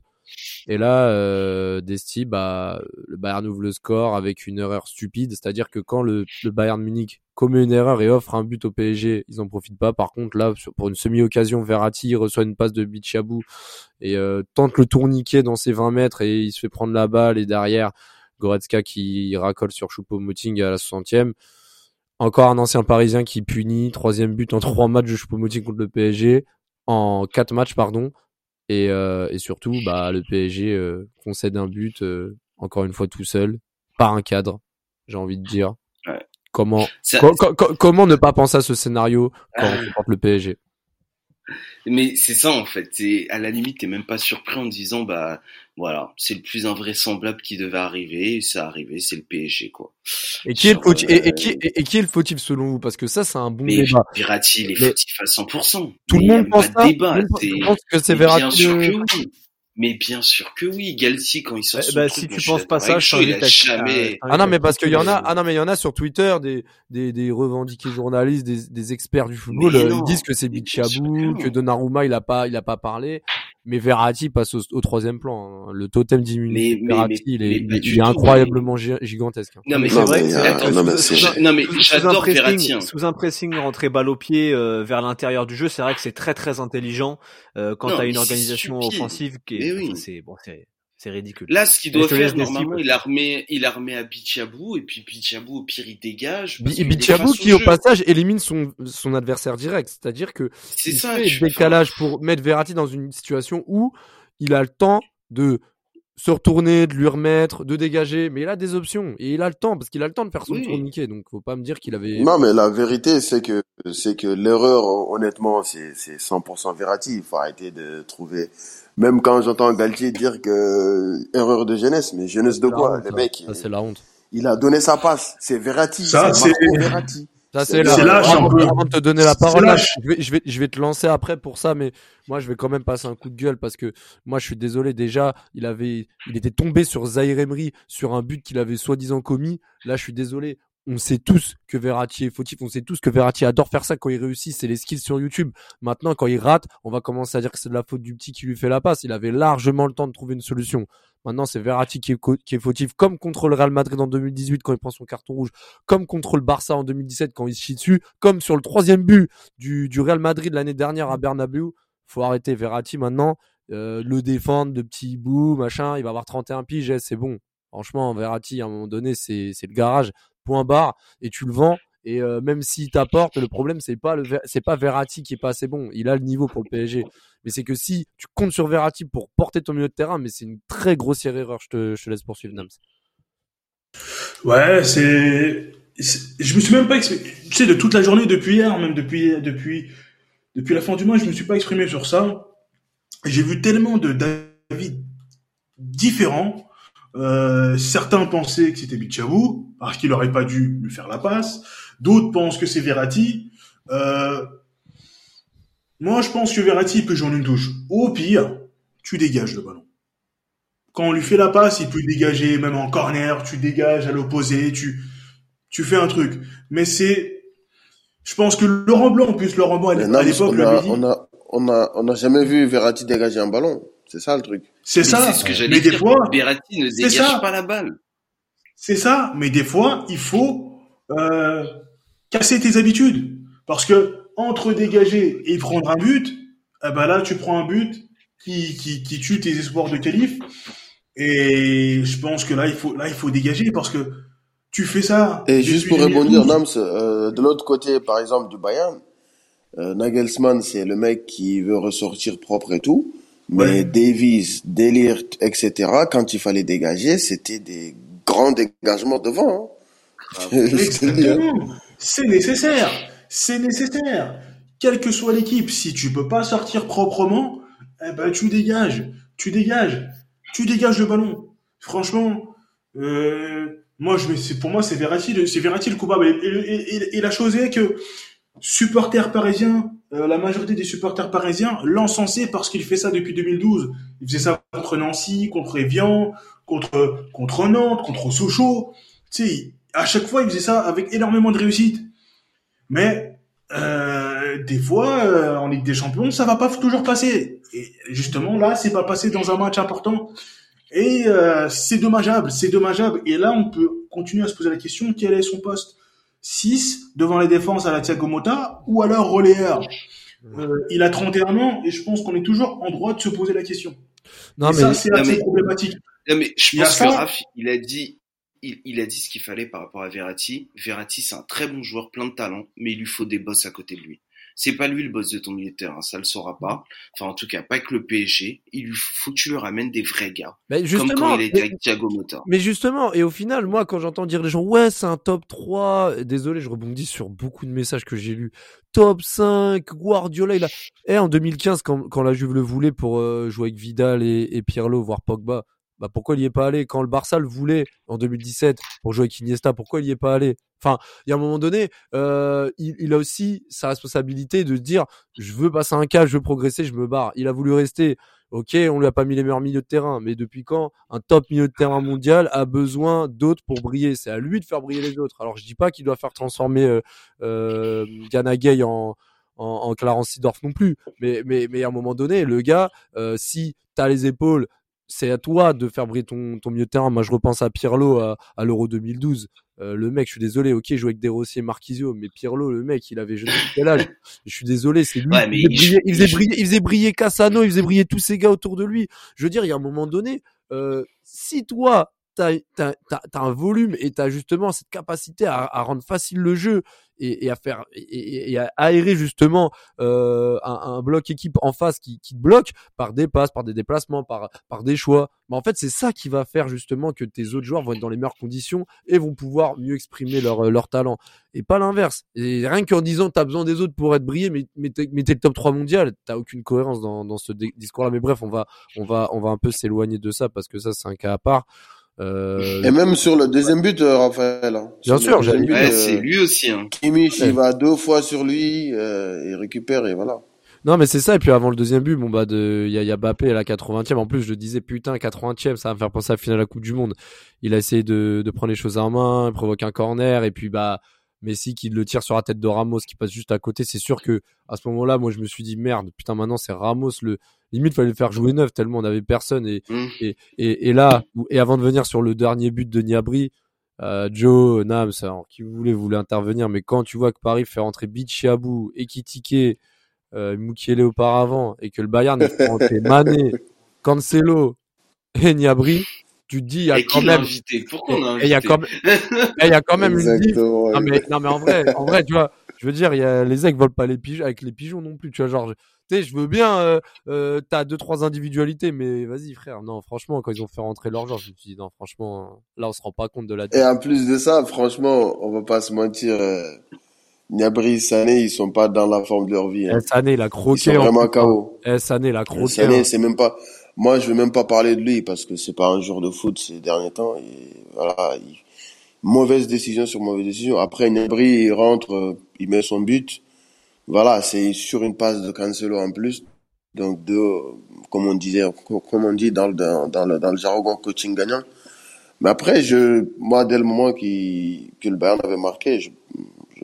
Et là, euh, Desti, bah, le Bayern ouvre le score avec une erreur stupide. C'est-à-dire que quand le, Bayern Munich commet une erreur et offre un but au PSG, ils en profitent pas. Par contre, là, pour une semi-occasion, Verratti reçoit une passe de Bichabou et euh, tente le tourniquet dans ses 20 mètres et il se fait prendre la balle. Et derrière, Goretzka qui racole sur Choupo-Moting à la 60e. Encore un ancien parisien qui punit. Troisième but en trois matchs de Choupo-Moting contre le PSG. En quatre matchs, pardon. Et, euh, et surtout, bah, le PSG euh, concède un but, euh, encore une fois tout seul, par un cadre, j'ai envie de dire. Ouais. Comment, co- co- comment ne pas penser à ce scénario quand Ah. on supporte le PSG Mais c'est ça en fait. C'est à la limite, t'es même pas surpris en disant bah voilà, c'est le plus invraisemblable qui devait arriver. Et ça arrivé, c'est le PSG quoi. et qui, est le fautif, et, et euh, qui, et, et qui est le fautif selon vous? Parce que ça, c'est un bon Mais débat. Verratti, il est fautif à 100%. Tout Mais le monde pense pas ça. débat. Tout le monde c'est- pense que c'est Bien Verratti. sûr le- que oui. Mais bien sûr que oui. Galtier quand il sort Eh son ben, truc, si tu penses pas ça, je il a jamais. Ah non mais parce qu'il y en a ah non mais il y en a sur Twitter des des, des revendiqués journalistes des, des experts du football euh, non, ils disent que c'est Bichabou que Donnarumma il a pas il a pas parlé mais Verratti passe au, au troisième plan hein. le totem d'immunité Verratti mais- il est, mais il, incroyablement gi- gigantesque hein. Non mais c'est vrai euh, que non, mais sous- un- j'adore pressing- Verratti. hein. Sous un pressing, rentrer balle au pied euh, vers l'intérieur du jeu, c'est vrai que c'est très très intelligent euh, quand t'as mais une organisation offensive qui Mais est, oui. enfin, c'est bon, c'est c'est ridicule. Là, ce qu'il doit faire, normalement, il a remis, il a remis à Bichabou, et puis Bichabou, au pire, il dégage. Bichabou qui au jeu. passage élimine son son adversaire direct c'est-à-dire que C'est il ça, fait décalage pour mettre Verratti dans une situation où il a le temps de se retourner, de lui remettre, de dégager, mais il a des options et il a le temps parce qu'il a le temps de faire son Oui. tourniquet, donc faut pas me dire qu'il avait. Non, mais la vérité, c'est que, c'est que l'erreur, honnêtement, c'est, c'est 100% Verratti. Il faut arrêter de trouver, même quand j'entends Galtier dire que, erreur de jeunesse, mais jeunesse de quoi? honte, Le mec, Ça, c'est la honte. il a donné sa passe. C'est Verratti. Ça, c'est Verratti. Ça C'est lâche un Avant, peu. avant de te donner la parole, là, lâche. je vais, je vais, je vais te lancer après pour ça, mais moi je vais quand même passer un coup de gueule parce que moi je suis désolé déjà, il avait, il était tombé sur Zaire Emery sur un but qu'il avait soi-disant commis. Là je suis désolé. On sait tous que Verratti est fautif, on sait tous que Verratti adore faire ça quand il réussit, c'est les skills sur YouTube. Maintenant, quand il rate, on va commencer à dire que c'est de la faute du petit qui lui fait la passe. Il avait largement le temps de trouver une solution. Maintenant, c'est Verratti qui est, qui est fautif, comme contre le Real Madrid en 2018 quand il prend son carton rouge, comme contre le Barça en 2017 quand il se chie dessus, comme sur le troisième but du, du Real Madrid l'année dernière à Bernabeu. Faut arrêter Verratti maintenant, euh, le défendre de petits bouts, machin. Il va avoir 31 piges, c'est bon. Franchement, Verratti, à un moment donné, c'est le garage, point barre, et tu le vends. Et euh, même s'il t'apporte, le problème c'est pas pas Verratti qui est pas assez bon. Il a le niveau pour le PSG, mais c'est que si tu comptes sur Verratti pour porter ton milieu de terrain, mais c'est une très grossière erreur. Je te, je te laisse poursuivre, Nams. Ouais, c'est, je me suis même pas exprimé, tu sais, de toute la journée depuis hier, même depuis, depuis, depuis la fin du mois, je me suis pas exprimé sur ça. J'ai vu tellement de d'avis différents. Euh, certains pensaient que c'était Bichabou, parce qu'il aurait pas dû lui faire la passe. D'autres pensent que c'est Verratti. Euh, moi, je pense que Verratti peut jouer en une touche. Au pire, tu dégages le ballon. Quand on lui fait la passe, il peut dégager, même en corner, tu dégages à l'opposé, tu, tu fais un truc. Mais c'est, je pense que Laurent Blanc, en plus, Laurent Blanc, à l'époque, on a, dit. on a, on a, on a jamais vu Verratti dégager un ballon. C'est ça le truc. C'est ça. C'est ce que j'allais Mais des dire. fois, Verratti ne c'est dégage ça. pas la balle. C'est ça, mais des fois, il faut euh, casser tes habitudes. Parce que entre dégager et prendre un but, eh ben là, tu prends un but qui, qui, qui tue tes espoirs de qualif. Et je pense que là, il faut, là, il faut dégager parce que tu fais ça. Et juste pour 2012. rebondir, Nams, euh, de l'autre côté, par exemple, du Bayern, euh, Nagelsmann, c'est le mec qui veut ressortir propre et tout. Mais Ouais. Davies, Delirte, etc., quand il fallait dégager, c'était des grands dégagements devant. hein. *laughs* Exactement. C'est nécessaire. C'est nécessaire. Quelle que soit l'équipe, si tu peux pas sortir proprement, eh ben tu dégages. Tu dégages. Tu dégages le ballon. Franchement, euh, Moi, je, pour moi, c'est Verratti, c'est Verratti le coupable. Et, la chose est que supporters parisiens, euh, la majorité des supporters parisiens l'encensaient parce qu'il fait ça depuis 2012. Il faisait ça contre Nancy, contre Evian, contre contre Nantes, contre Sochaux. Tu sais, à chaque fois, il faisait ça avec énormément de réussite. Mais euh, des fois, euh, en Ligue des Champions, ça va pas toujours passer. Et justement, là, c'est pas passé dans un match important. Et euh, c'est dommageable, c'est dommageable. Et là, on peut continuer à se poser la question quel est son poste? 6 devant les défenses à la Thiago Motta ou alors relayeur euh, Il a 31 ans et je pense qu'on est toujours en droit de se poser la question. Non, mais ça, c'est assez problématique. Non, mais je pense que Raph, il a dit il, il, a dit ce qu'il fallait par rapport à Verratti. Verratti, c'est un très bon joueur, plein de talent, mais il lui faut des boss à côté de lui. C'est pas lui le boss de ton milieu de terrain, ça le saura pas. Enfin, en tout cas, pas avec le PSG. Il lui faut que tu lui ramènes des vrais gars. Mais justement, comme quand il était avec Thiago Motta. Mais justement, et au final, moi, quand j'entends dire les gens, ouais, c'est un top 3, désolé, je rebondis sur beaucoup de messages que j'ai lus. Top 5, Guardiola, il a, eh, en 2015, quand, quand la Juve le voulait pour euh, jouer avec Vidal et, et Pirlo, voire Pogba, bah pourquoi il y est pas allé? Quand le Barça le voulait en 2017 pour jouer avec Iniesta pourquoi il y est pas allé? Enfin il y a un moment donné euh, il, il, a aussi sa responsabilité de dire je veux passer un cas je veux progresser je me barre. Il a voulu rester. Ok on lui a pas mis les meilleurs milieux de terrain mais depuis quand un top milieu de terrain mondial a besoin d'autres pour briller? C'est à lui de faire briller les autres. Alors je dis pas qu'il doit faire transformer euh, euh, Gay en en, en Clarence Sidorf non plus mais mais mais à un moment donné le gars euh, si t'as les épaules c'est à toi de faire briller ton, ton milieu de terrain. Moi, je repense à Pirlo à, à l'Euro 2012. Euh, le mec, je suis désolé, ok, il jouait avec Desrosiers et Marquisio, mais Pirlo, le mec, il avait je sais quel âge? Je suis désolé, c'est lui. il, faisait briller, il, faisait briller, il faisait briller Cassano, il faisait briller tous ces gars autour de lui. Je veux dire, il y a un moment donné, euh, si toi, t'as as, un volume et t'as justement cette capacité à, rendre facile le jeu et, à faire et, à aérer justement euh, un, bloc équipe en face qui, te bloque par des passes, par des déplacements, par des choix. Mais en fait, c'est ça qui va faire justement que tes autres joueurs vont être dans les meilleures conditions et vont pouvoir mieux exprimer leur leur talent et pas l'inverse. Et rien qu'en disant t'as besoin des autres pour être brillé, mais mais t'es, mais t'es le top 3 mondial, t'as aucune cohérence dans dans ce discours-là. Mais bref, on va on va on va un peu s'éloigner de ça parce que ça c'est un cas à part. Euh... Et même sur le deuxième but, euh, Raphaël. Hein. Bien sûr, j'ai ouais, c'est lui aussi. Hein. Kimmich, il va deux fois sur lui, euh, il récupère et voilà. Non mais c'est ça et puis avant le deuxième but bon bah de il y a, y a Bappé à la 80e en plus je disais putain 80e ça va me faire penser à la finale de la Coupe du monde. Il a essayé de, de prendre les choses en main, provoque un corner et puis bah Messi qui le tire sur la tête de Ramos qui passe juste à côté, c'est sûr que à ce moment-là moi je me suis dit merde putain maintenant c'est Ramos le limite fallait le faire jouer neuf tellement on avait personne et, mm. et, et, et, là et avant de venir sur le dernier but de Niabri euh, Joe Nams alors qui voulait voulait intervenir mais quand tu vois que Paris fait rentrer Bichiabou Ekitike euh, Mukiele auparavant et que le Bayern fait rentrer Mané Cancelo et Niabri tu te dis il y a quand même pourquoi on a invité il y a quand même il y a quand même une non mais non mais en vrai en vrai tu vois je veux dire il y a les aigles volent pas les pigeons avec les pigeons non plus tu vois genre sais, je veux bien, euh, euh, t'as deux trois individualités, mais vas-y frère, non, franchement, quand ils ont fait rentrer leur genre, je me suis dit non, franchement, là on se rend pas compte de la. Et en plus de ça, franchement, on va pas se mentir, euh, Niabri, Sané, ils sont pas dans la forme de leur vie. Hein. Eh, Sané, il a croqué. Ils sont vraiment KO. Eh, Sané, il a croqué. Sané, c'est même pas. Moi, je veux même pas parler de lui parce que c'est pas un joueur de foot ces derniers temps. Et voilà, il... mauvaise décision sur mauvaise décision. Après, Niabri, il rentre, euh, il met son but voilà, c'est sur une passe de Cancelo en plus. Donc, de, comme on disait, comme on dit dans le, dans, le, dans le jargon coaching gagnant. Mais après, je, moi, dès le moment qui, que le Bayern avait marqué, je, je,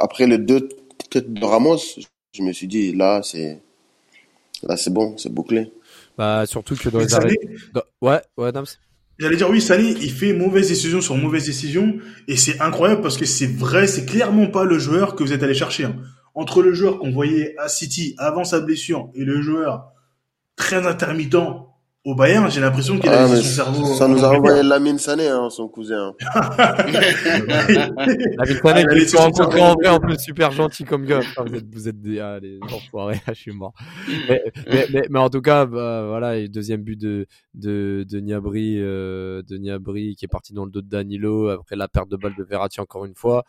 après les deux têtes de Ramos, je me suis dit, là, c'est, là, c'est bon, c'est bouclé. Bah, surtout que dans les arrêts. Ouais, ouais, Dams. J'allais dire oui, Sané, il fait mauvaise décision sur mauvaise décision et c'est incroyable parce que c'est vrai, c'est clairement pas le joueur que vous êtes allé chercher. Hein entre le joueur qu'on voyait à City avant sa blessure et le joueur très intermittent au Bayern, j'ai l'impression qu'il a ah, son cerveau. Ça nous a envoyé Lamine Sané, hein, son cousin. *laughs* Lamine Sané, ah, qui rencontré en vrai, en plus, super gentil comme gars. *laughs* vous êtes, vous êtes des, ah, les enfoirés, je suis mort. Mais, mais, mais, mais, en tout cas, bah, voilà, et deuxième but de, de, de Niabri, euh, de Niabri, qui est parti dans le dos de Danilo, après la perte de balle de Verratti encore une fois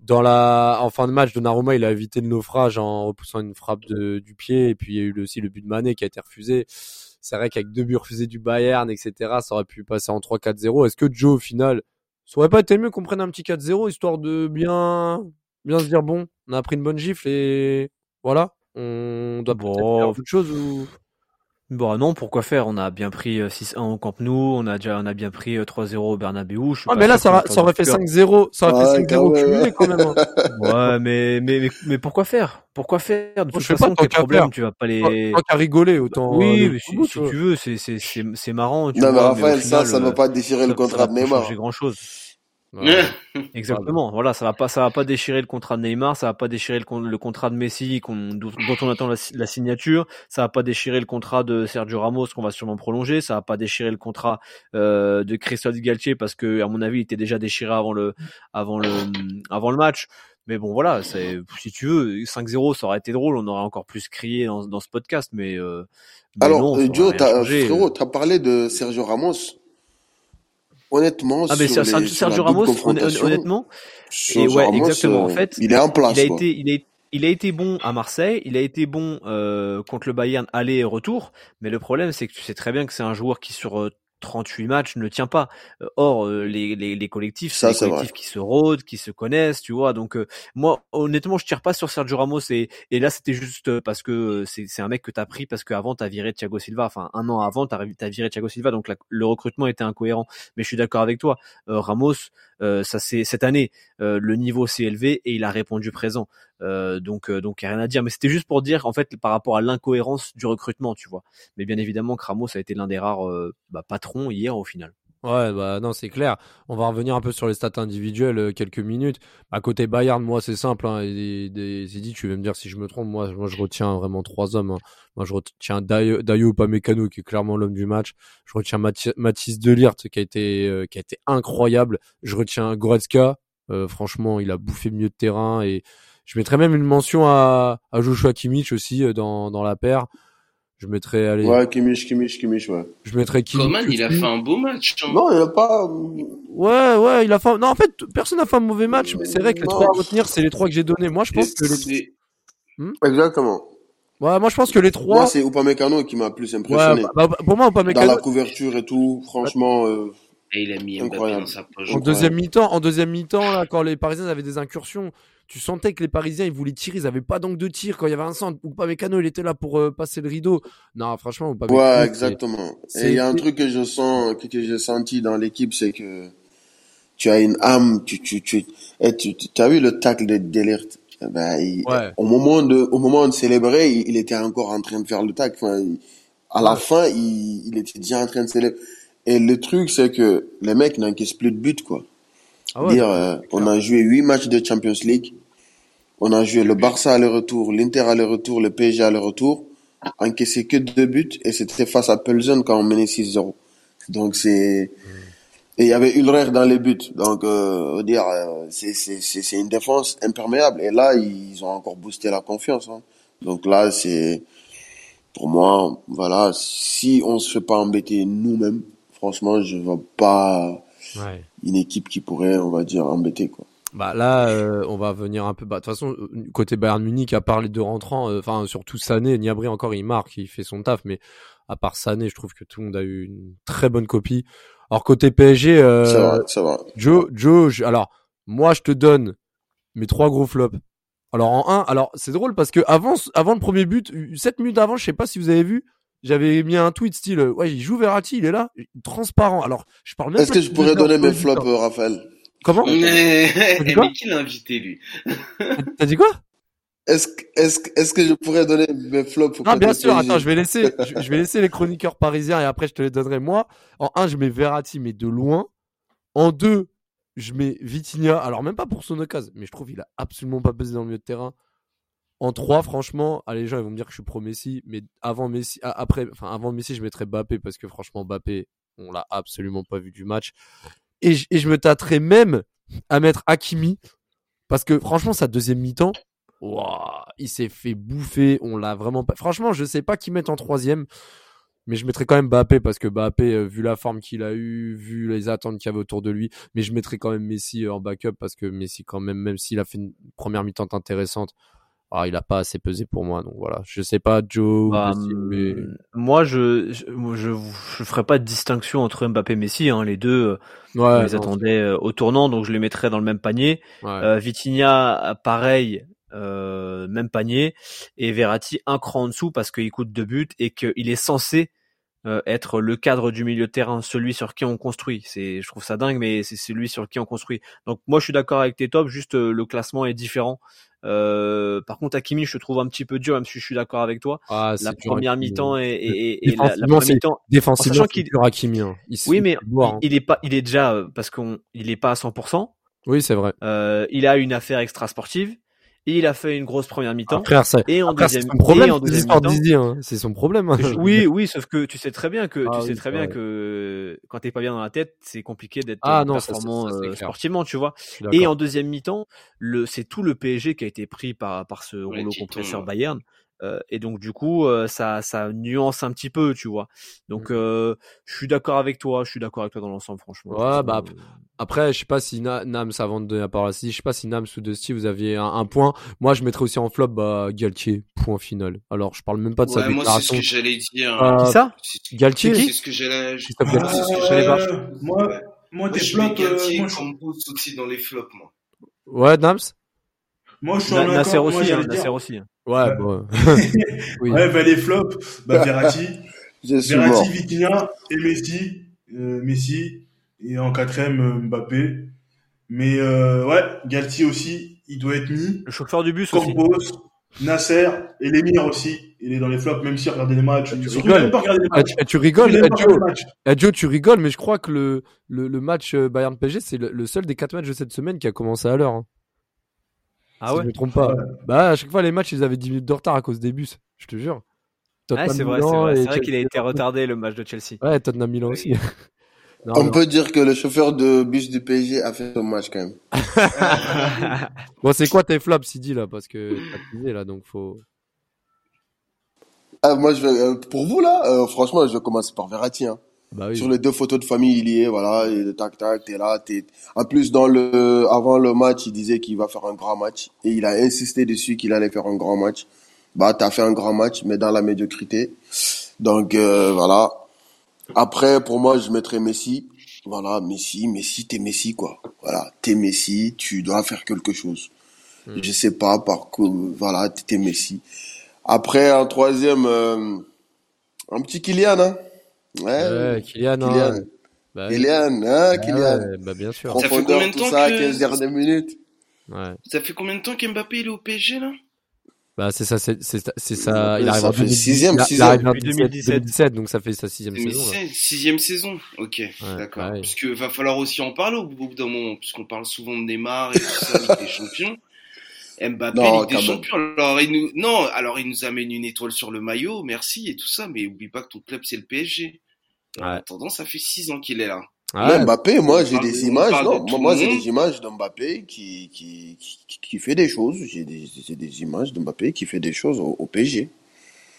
dans la en fin de match, Donnarumma il a évité le naufrage en repoussant une frappe de, du pied et puis il y a eu aussi le but de Mané qui a été refusé. C'est vrai qu'avec deux buts refusés du Bayern, etc., ça aurait pu passer en 3-4-0. Est-ce que Joe au final Ça aurait pas été mieux qu'on prenne un petit 4-0 histoire de bien, bien se dire bon, on a pris une bonne gifle et voilà, on doit Bon. faire autre chose ou. Bon, non, pourquoi faire? On a bien pris euh, 6-1 au Camp Nou, on a déjà, on a bien pris euh, 3-0 au Bernabeu. Je suis Ah, pas mais là, ça, ça aurait fait perde 5-0, ça aurait fait 5-0 quand même. cumulé quand même. hein. *laughs* Ouais, mais, mais, mais, mais pourquoi faire? Pourquoi faire? De toute je sais pas, façon, tes problèmes, faire. tu vas pas les. tant qu'à rigoler, autant. euh, Oui, mais si, bout, si tu veux, c'est, c'est, c'est, c'est marrant, tu Non, mais vois, mais Raphaël, ça, final, ça ne va euh, pas déchirer ça, le ça contrat de Neymar. grand chose. Ouais. *laughs* Exactement. Voilà, ça va pas, ça va pas déchirer le contrat de Neymar, ça va pas déchirer le, con- le contrat de Messi qu'on- dont, dont on attend la, si- la signature, ça va pas déchirer le contrat de Sergio Ramos qu'on va sûrement prolonger, ça va pas déchirer le contrat euh, de Christophe Galtier parce que à mon avis il était déjà déchiré avant le, avant le, avant le match. Mais bon voilà, c'est si tu veux 5-0 ça aurait été drôle, on aurait encore plus crié dans, dans ce podcast, mais, euh, mais Alors, non, euh, Joe, t'as- frérot, t'as parlé de Sergio Ramos. Honnêtement, Ah mais sur les- Sergio sur double Ramos, honnêtement, Sergio et ouais, Ramos, exactement. En euh, fait, il est en place. il a quoi. été, il est, il a été bon à Marseille, il a été bon euh, contre le Bayern aller et retour, mais le problème c'est que tu sais très bien que c'est un joueur qui sur euh, 38 matchs ne tient pas. Euh, Or euh, les, les, les collectifs, c'est des collectifs qui se rôdent, qui se connaissent, tu vois. Donc euh, moi honnêtement, je tire pas sur Sergio Ramos et, et là c'était juste euh, parce que c'est c'est un mec que t'as pris parce qu'avant t'as viré Thiago Silva, enfin un an avant t'as as viré Thiago Silva, donc la- le recrutement était incohérent. Mais je suis d'accord avec toi, Euh, Ramos, euh, ça c'est cette année euh, le niveau s'est élevé et il a répondu présent. Euh, donc euh, donc y a rien à dire. Mais c'était juste pour dire en fait par rapport à l'incohérence du recrutement, tu vois. Mais bien évidemment que Ramos a été l'un des rares euh, bah, patrons hier au final. Ouais, bah non, c'est clair. On va revenir un peu sur les stats individuelles quelques minutes. À côté Bayern, moi, c'est simple. Hein, dit, tu vas me dire si je me trompe. Moi, moi je retiens vraiment trois hommes. hein. Moi, je retiens Dayo, Dayo qui est clairement l'homme du match. Je retiens Mathi- Mathis Delirte, qui a été, qui a été incroyable. Je retiens Goretzka. Franchement, il a bouffé milieu de terrain. Et je mettrais même une mention à, à Joshua Kimmich aussi euh, dans, dans la paire. Je mettrais, allez, Ouais, Kimmich, Kimmich, Kimmich, ouais. je mettrais Kimmich. Coman, il a fait un beau match. hein. Non, il a pas. Ouais, ouais, il a fait. un- Non, en fait, personne n'a fait un mauvais match, mais c'est vrai que les Non. trois à retenir, c'est les trois que j'ai donnés. Moi, je pense que les. C'est- Exactement. Ouais, moi, je pense que les trois. Moi, c'est Upamecano qui m'a plus Ouais, impressionné. bah, bah, pour moi, Dans la Upamecano, couverture et tout, franchement, euh, Et il a mis Mbappé Incroyable. dans sa poche. en deuxième mi-temps, en deuxième mi-temps, là, quand les Parisiens avaient des incursions, tu sentais que les Parisiens, ils voulaient tirer, ils avaient pas d'angle de tir. Quand il y avait un centre, Upamecano, il était là pour euh, passer le rideau. Non, franchement, Upamecano. ouais, exactement. Et il y a un truc que je sens, que, que j'ai senti dans l'équipe, c'est que tu as une âme, tu, tu, tu, et tu, tu as vu le tacle de Delirte. Eh Ben, il- Ouais. au moment de, au moment de célébrer, il, il était encore en train de faire le tacle. Enfin, il- à la fin, il, il était déjà en train de célébrer. Et le truc, c'est que les mecs n'encaissent plus de buts, quoi. Ah ouais, dire, euh, on a joué huit matchs de Champions League. On a joué le Barça à le retour, l'Inter à le retour, le PSG à le retour. Encaissé que deux buts et c'était face à Pelzen quand on menait 6-0. Donc c'est, et il y avait Ulrer dans les buts. Donc, euh, dire, euh, c'est, c'est, c'est, c'est une défense imperméable. Et là, ils ont encore boosté la confiance, hein. Donc là, c'est, pour moi, voilà, si on se fait pas embêter nous-mêmes, franchement, je vois pas Ouais. Une équipe qui pourrait, on va dire, embêter, quoi. Bah là, euh, on va venir un peu. Bah de toute façon, euh, côté Bayern Munich, à part les deux rentrants, euh, enfin surtout Sané, Niabri encore, il marque, il fait son taf, mais à part Sané, je trouve que tout le monde a eu une très bonne copie. Alors côté PSG, euh, C'est vrai, c'est vrai. Joe, Joe, je- alors moi je te donne mes trois gros flops. Alors en un, alors c'est drôle parce que avant, avant le premier but, 7 minutes avant, je sais pas si vous avez vu, j'avais mis un tweet style, euh, ouais, il joue Verratti, il est là, transparent. Alors je parle même Est-ce que je pourrais donner mes flops, euh, Raphaël? Comment? Mais, qui l'a invité, lui? T'as dit quoi? Est-ce que, est-ce est-ce que je pourrais donner mes flops Ah bien sûr, attends, je vais laisser, je, je vais laisser les chroniqueurs parisiens et après je te les donnerai moi. En un, je mets Verratti mais de loin. En deux, je mets Vitinha. Alors même pas pour son occasion, mais je trouve qu'il a absolument pas pesé dans le milieu de terrain. En trois, franchement, allez, les gens vont me dire que je suis pro Messi, mais avant Messi, après, enfin avant Messi, je mettrais Bappé parce que franchement Bappé, on l'a absolument pas vu du match. Et je, me tâterais même à mettre Hakimi parce que franchement sa deuxième mi-temps, il s'est fait bouffer, on l'a vraiment pas. Franchement, je sais pas qui mettre en troisième, mais je mettrais quand même Bappé parce que Bappé, euh, vu la forme qu'il a eu, vu les attentes qu'il y avait autour de lui, mais je mettrais quand même Messi euh, en backup parce que Messi, quand même, même s'il a fait une première mi-temps intéressante, ah, il a pas assez pesé pour moi. Donc voilà, je sais pas Joe. Bah, Messi, mais... hum, Moi, je, je, je, je ferai pas de distinction entre Mbappé et Messi. Hein. Les deux, euh, Ouais, on les non, attendait euh, au tournant, donc je les mettrais dans le même panier. ouais. Euh, Vitinha, pareil, euh, même panier. Et Verratti, un cran en dessous parce qu'il coûte deux buts et qu'il est censé euh, être le cadre du milieu de terrain, celui sur qui on construit. C'est, je trouve ça dingue, mais c'est celui sur qui on construit. Donc moi, je suis d'accord avec tes tops, juste euh, le classement est différent. Euh, par contre, Hakimi, je te trouve un petit peu dur, même si je suis d'accord avec toi. Ah, La première mi-temps et, et, et la, première mi-temps. Défensivement, sachant c'est qu'il- dur Hakimi. Hein. Il Oui, mais hein. il est pas, il est déjà euh, parce qu'on, il est pas à 100%. Oui, c'est vrai. Euh, il a une affaire extra sportive. Il a fait une grosse première mi-temps. Et en après, deuxième, son problème, et en cette deuxième histoire mi-temps. d'Izzy, hein. C'est son problème. hein. Oui, oui, sauf que tu sais très bien que Ah tu sais oui, très bien vrai. que quand t'es pas bien dans la tête, c'est compliqué d'être Ah ça, performant ça, euh, sportivement, tu vois. Et en deuxième mi-temps, le c'est tout le PSG qui a été pris par par ce rouleau compresseur ouais. Bayern. Euh, et donc du coup, euh, ça ça nuance un petit peu, tu vois. Donc Mm. euh, je suis d'accord avec toi, je suis d'accord avec toi dans l'ensemble, franchement. Ouais, bah, Après, je sais pas si Na- Nams, avant de donner la parole à Sidi, je sais pas si Nams ou Dusty, vous aviez un, un point. Moi, je mettrais aussi en flop, bah, Galtier, point final. Alors, je parle même pas de sa Ouais, moi, c'est ce que j'allais dire. Euh, Qui ça? Galtier C'est ce que j'allais. Ce que Euh, moi, Ouais. moi, des je mets flops, euh, Galtier moi, je- Campos aussi dans les flops, moi. Ouais, Nams? Moi, je suis Na- en Nasser accord. Moi, aussi, hein, Nasser aussi. hein. Ouais, Ouais. bon. *laughs* oui. Ouais, bah, les flops, bah, *laughs* Verratti. Verratti, Vitinha et Messi, euh, Messi, et en quatrième, euh, Mbappé. Mais, euh, ouais, Galtier aussi, il doit être mis. Le chauffeur du bus aussi. Campos, Nasser, et l'émir aussi. Il est dans les flops, même si regardez les matchs. tu Surtout, rigoles. aime pas regarder les matchs. tu, ah, rigoles, eh, pas Joe, regarder les matchs. Eh, Joe, tu rigoles, mais je crois que le, le, le match euh, Bayern PSG, c'est le, le seul des quatre matchs de cette semaine qui a commencé à l'heure. hein. Ah si ouais. je me trompe pas. Ouais. Bah, à chaque fois, les matchs, ils avaient 10 minutes de retard à cause des bus. Je te jure. Ah, Tottenham c'est vrai, qu'il a été retardé le match de Chelsea. Ouais, Tottenham Milan aussi. *laughs* Non, On non. peut dire que le chauffeur de bus du PSG a fait son match quand même. *laughs* Bon, c'est quoi tes flops, Sidi, là? Parce que t'as teasé, là, donc faut. Ah, moi, je vais, euh, pour vous là, euh, franchement, je vais commencer par Verratti. Hein. Bah oui. Sur les deux photos de famille, il y est, voilà, et tac tac, t'es là, t'es. En plus, dans le, avant le match, il disait qu'il va faire un grand match et il a insisté dessus qu'il allait faire un grand match. Bah, t'as fait un grand match, mais dans la médiocrité. Donc euh, voilà. Après, pour moi, je mettrais Messi. Voilà, Messi, Messi, t'es Messi quoi. Voilà, t'es Messi, tu dois faire quelque chose. Hmm. Je sais pas par quoi. Voilà, t'es Messi. Après, en troisième, euh, un petit Kylian, hein. Ouais, Ouais, Kylian. hein. Kylian. Bah. Kylian, hein, Ah Kylian. ouais, bah bien sûr. Ça fait combien de temps ça, que- 15 dernières minutes. Ouais. Ça fait combien de temps qu'Mbappé il est au PSG là? Bah c'est ça, c'est c'est ça, ça. Il Ça arrive en fait 2010, sixième, il a- il sixième. arrive en Depuis 2017, 2017. 2017, donc ça fait sa sixième saison. là. 2016, sixième saison. Ok, d'accord. oui. Parce que va falloir aussi en parler au bout d'un moment, puisqu'on parle souvent de Neymar et tout ça, Ligue des Champions. Mbappé, Non, Ligue des même. Champions. Alors il nous, non, alors il nous amène une étoile sur le maillot, merci et tout ça, mais oublie pas que ton club c'est le PSG. En Ouais. attendant, ça fait six ans qu'il est là. Mbappé, moi, j'ai des images, de non. Moi, j'ai des images de Mbappé qui, qui, qui, qui fait des choses. J'ai des, des images de Mbappé qui fait des choses au, au PSG.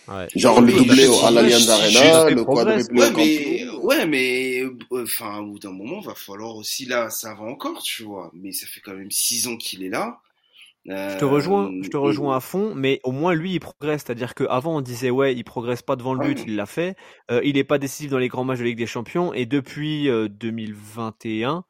ouais. Genre le doublé au- à l'Allianz Arena, le quadruplé Ouais, mais, ouais, mais, euh, enfin, au bout d'un moment, va falloir aussi, là, ça va encore, tu vois. Mais ça fait quand même six ans qu'il est là. Je te rejoins, je te Euh, rejoins à fond, mais au moins lui il progresse, c'est-à-dire qu'avant on disait ouais il progresse pas devant le but, il l'a fait, Euh, il est pas décisif dans les grands matchs de Ligue des Champions. Et depuis euh, 2021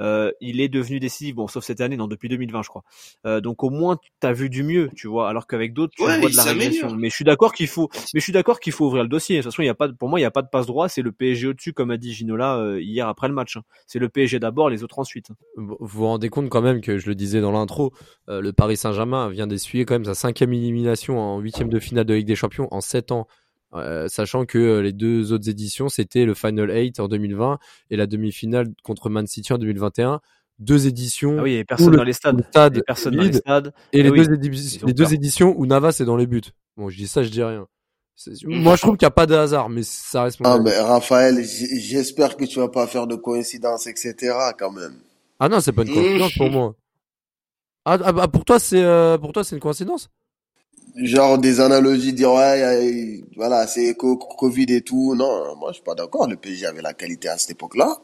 euh, il est devenu décisif, bon sauf cette année, non depuis 2020 je crois. Euh, donc au moins tu as vu du mieux, tu vois, alors qu'avec d'autres tu Ouais, vois de la régression. Mais je suis d'accord qu'il faut, mais je suis d'accord qu'il faut ouvrir le dossier. De toute façon il y a pas, pour moi il y a pas de passe droit, c'est le PSG au-dessus comme a dit Ginola euh, hier après le match. hein. C'est le PSG d'abord, les autres ensuite. Vous vous rendez compte quand même que je le disais dans l'intro, euh, le Paris Saint-Germain vient d'essuyer quand même sa cinquième élimination en huitième de finale de Ligue des Champions en sept ans. Euh, sachant que euh, les deux autres éditions, c'était le Final 8 en 2020 et la demi-finale contre Man City en 2021. Deux éditions Ah oui, il y avait où personne le dans les stades, stade il y avait personne est dans les stades. et Eh les, oui, deux, les éditions où Navas est dans les buts. Bon, je dis ça, je dis rien. C'est- *laughs* Moi, je trouve qu'il n'y a pas de hasard, mais ça reste mon Ah, avis. mais Raphaël, j'espère que tu vas pas faire de coïncidence, etc., quand même. Ah non, c'est pas une coïncidence pour moi. Ah, ah, bah, pour toi, c'est euh, pour toi, c'est une coïncidence? Genre des analogies, dire, ouais, euh, voilà, c'est co- Covid et tout. Non, moi, je suis pas d'accord. Le PSG avait la qualité à cette époque-là.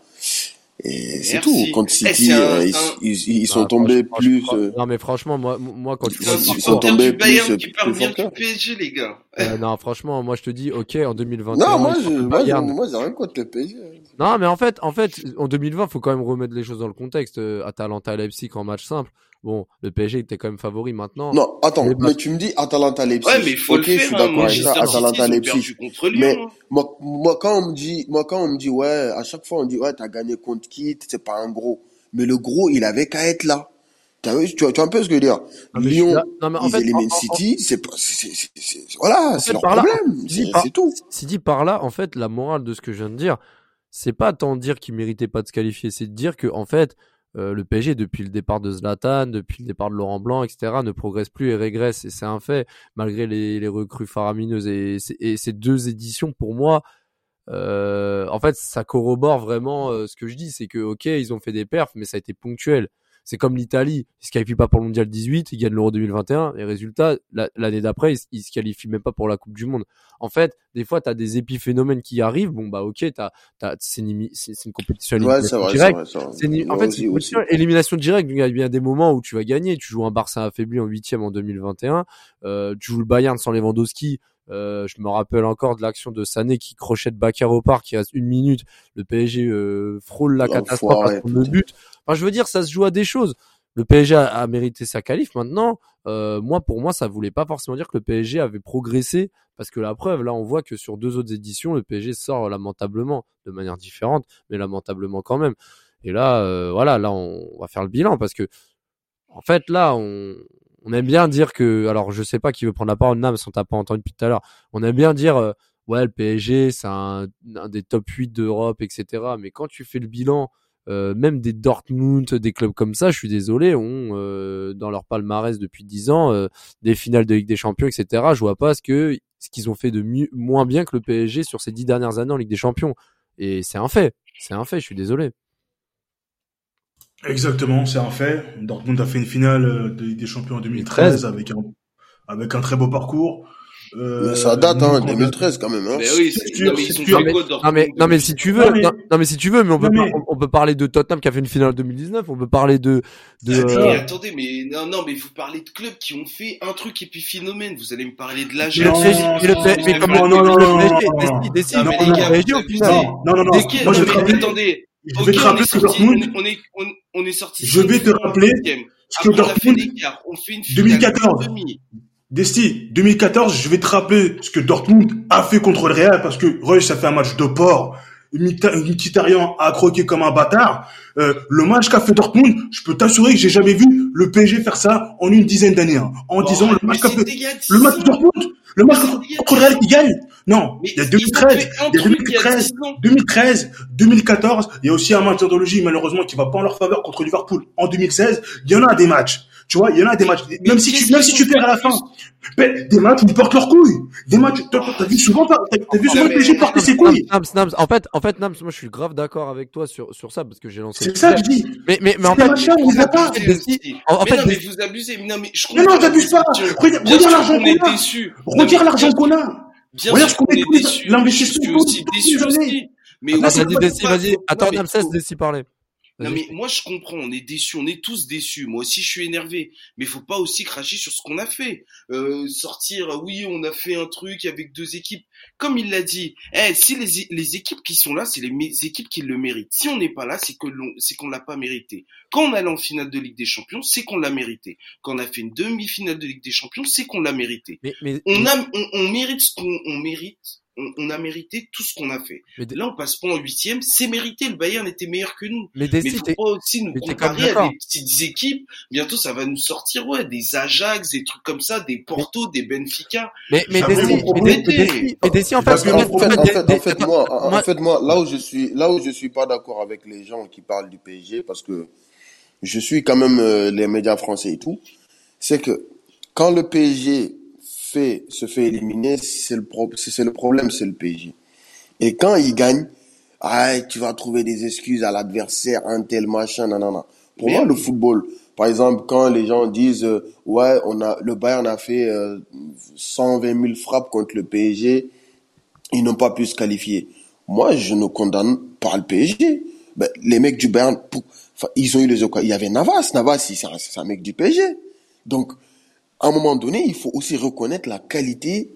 Et c'est tout. Eh, City, c'est un- euh, ils, un- ils, ils sont Non, tombés plus. euh, Non, mais franchement, moi, moi quand tu C'est un Ils sont tombés du Bayern plus- qui plus bien du PSG, les gars. Euh, non, franchement, moi je te dis, ok, en 2021. Non, moi, ils je, moi, Bayern. j'ai rien contre le PSG. Non, mais en fait, en fait, en 2020, faut quand même remettre les choses dans le contexte. Euh, Atalanta Leipzig en match simple. Bon, le PSG était quand même favori maintenant. Non, attends, mais matchs- tu me dis Atalanta Leipzig. Ouais, mais il faut ok, le je faire. suis Hein. d'accord avec ça. Atalanta Leipzig. Mais hein. moi, moi, quand on me dit, moi, quand on me dit, ouais, à chaque fois, on dit, ouais, t'as gagné contre qui, c'est pas un gros. Mais le gros, il avait qu'à être là. T'as vu, tu vois, tu vois un peu ce que je veux dire? Non, je Lyon, là- non, mais en ils fait, éliminent en- en- City, c'est pas, c'est, c'est, c'est- c'est- voilà, En c'est fait, leur par là, problème. C'est par- c'est tout. si dit par là, en fait, la morale de ce que je viens de dire, c'est pas tant dire qu'il méritait pas de se qualifier, c'est de dire que, en fait, euh, le PSG, depuis le départ de Zlatan, depuis le départ de Laurent Blanc, etc., ne progresse plus et régresse. Et c'est un fait, malgré les, les recrues faramineuses. Et, et ces deux éditions, pour moi, euh, en fait, ça corrobore vraiment euh, ce que je dis. C'est que, ok, ils ont fait des perfs, mais ça a été ponctuel. C'est comme l'Italie, ils se qualifient pas pour le mondial 18, ils gagnent l'Euro 2021, et résultat, la- l'année d'après, ils, ils se qualifient même pas pour la Coupe du Monde. En fait, des fois, tu as des épiphénomènes qui arrivent, bon bah ok, t'as, t'as, c'est, une, compétition Ouais, vrai, directe. une- en fait, c'est une compétition élimination directe, donc il y a bien des moments où tu vas gagner, tu joues un Barça affaibli en huitième en 2021, euh, tu joues le Bayern sans Lewandowski, euh, je me rappelle encore de l'action de Sané qui crochette Bakar au parc, qui reste une minute, le PSG euh, frôle la catastrophe L'enfoiré, à prendre le but. Enfin, je veux dire, ça se joue à des choses. Le PSG a, a mérité sa qualif. Maintenant, euh, moi, pour moi, ça voulait pas forcément dire que le PSG avait progressé, parce que la preuve, là, on voit que sur deux autres éditions, le PSG sort lamentablement, de manière différente, mais lamentablement quand même. Et là, euh, voilà, là, on va faire le bilan, parce que, en fait, là, on, on aime bien dire que, alors, je sais pas qui veut prendre la parole, Nam, on t'a pas entendu depuis tout à l'heure, on aime bien dire, euh, ouais, le PSG, c'est un, des top 8 d'Europe, etc. Mais quand tu fais le bilan, euh, même des Dortmund, des clubs comme ça, je suis désolé, ont euh, dans leur palmarès depuis 10 ans des finales de Ligue des Champions, etc. Je vois pas ce que ce qu'ils ont fait de mieux, moins bien que le PSG sur ces 10 dernières années en Ligue des Champions. Et c'est un fait, c'est un fait. Je suis désolé. Exactement, c'est un fait. Dortmund a fait une finale euh, de Ligue des Champions en 2013 avec un, avec un très beau parcours. Euh, ça date, hein, nous, 2013 quand même. Hein. Mais oui, C'est c'est- sûr, non, mais Non mais, non mais si tu veux, Non, mais- non, non, mais si tu veux, mais on peut, Non, mais- par- on, peut parler de Tottenham qui a fait une finale en 2019, on peut parler de, de Mais euh, attendez, mais non, non, mais vous parlez de clubs qui ont fait un truc épiphénomène. Vous allez me parler de mais l'Ajax. le Non, PSG, vous mais le allez PSG, me mais comme parler non, de- non, non, non, le PSG, non, décide, non. décide, Non, mais mais le les gars, PSG vous au abusez. final. Non, non, non, non. Ok, Moi, je non, vais te mais rappeler, attendez. Je Ok, vais te rappeler ce que Dortmund, on est, on, on est sorti. Je vais te rappeler ce que a Dortmund, l'écart. On fait une finale. 2014. une demi. Desti, 2014, je vais te rappeler ce que Dortmund a fait contre le Real parce que Reus ça fait un match de porc. Mkhitar- Mkhitaryan a croqué comme un bâtard. Euh, le match qu'a fait Dortmund, je peux t'assurer que j'ai jamais vu le PSG faire ça en une dizaine d'années. hein. En Oh, disant le match qu'a fait, a le match Dortmund, le match contre, le Real qui gagne. Non, Mais il y a ils ont 2013, fait un il y a truc il y a 2013, 10 ans. 2013, 2014, il y a aussi un match d'anthologie malheureusement qui va pas en leur faveur contre Liverpool en 2016. Il y en a des matchs. Tu vois, il y en a des matchs. Mais Même si tu, même si tu perds à la fin. Mais des matchs où ils portent leurs couilles. Des matchs, t'as, t'as vu souvent, t'as, vu souvent le PSG porter ses couilles. Nams, Nams, en fait, en fait, Nams, moi, je suis grave d'accord avec toi sur, sur ça parce que j'ai lancé. C'est ça je dis. Mais, mais, mais en C'est fait, en, en mais fait, non, vous abusez. Mais non, mais je non, la t'abuses pas. Regarde, l'argent qu'on est qu'on a. Regarde l'argent qu'on a. Bien Regarde qu'on est tous. Je l'investissement suis aussi déçu. Mais vas-y, vas-y. Attends, cesse faut- Desti parler. Non mais moi je comprends, on est déçus, on est tous déçus. Moi aussi je suis énervé, mais faut pas aussi cracher sur ce qu'on a fait. Euh, sortir, euh, oui, on a fait un truc avec deux équipes. Comme il l'a dit, eh, si les, les équipes qui sont là, c'est les équipes qui le méritent. Si on n'est pas là, c'est que l'on, c'est qu'on l'a pas mérité. Quand on allait en finale de Ligue des Champions, c'est qu'on l'a mérité. Quand on a fait une demi-finale de Ligue des Champions, c'est qu'on l'a mérité. Mais, mais, On a, on, on mérite ce qu'on on mérite. On, on a mérité tout ce qu'on a fait. mais, Là, on passe pas en huitième, c'est mérité. Le Bayern était meilleur que nous. mais Mais faut pas aussi nous comparer à des petites équipes. Bientôt, ça va nous sortir, ouais, des Ajax, des trucs comme ça, des Porto, des Benfica. mais, mais Desti, en fait, en moi, en- fait, moi, là où je suis, là où je suis pas d'accord avec les gens qui parlent du PSG, parce que je suis quand même euh, les médias français et tout, c'est que quand le PSG fait, se fait éliminer, c'est le pro, le problème, c'est le PSG. Et quand il gagne, ah, tu vas trouver des excuses à l'adversaire, un tel machin, non, non, non. Pour moi, le football, par exemple, quand les gens disent, euh, ouais, on a, le Bayern a fait euh, 120 000 frappes contre le PSG, ils n'ont pas pu se qualifier. Moi, je ne condamne pas le PSG. ben, les mecs du Bayern, ils ont eu les occasions. Il y avait Navas. Navas, c'est un, c'est un mec du PSG. Donc, à un moment donné, il faut aussi reconnaître la qualité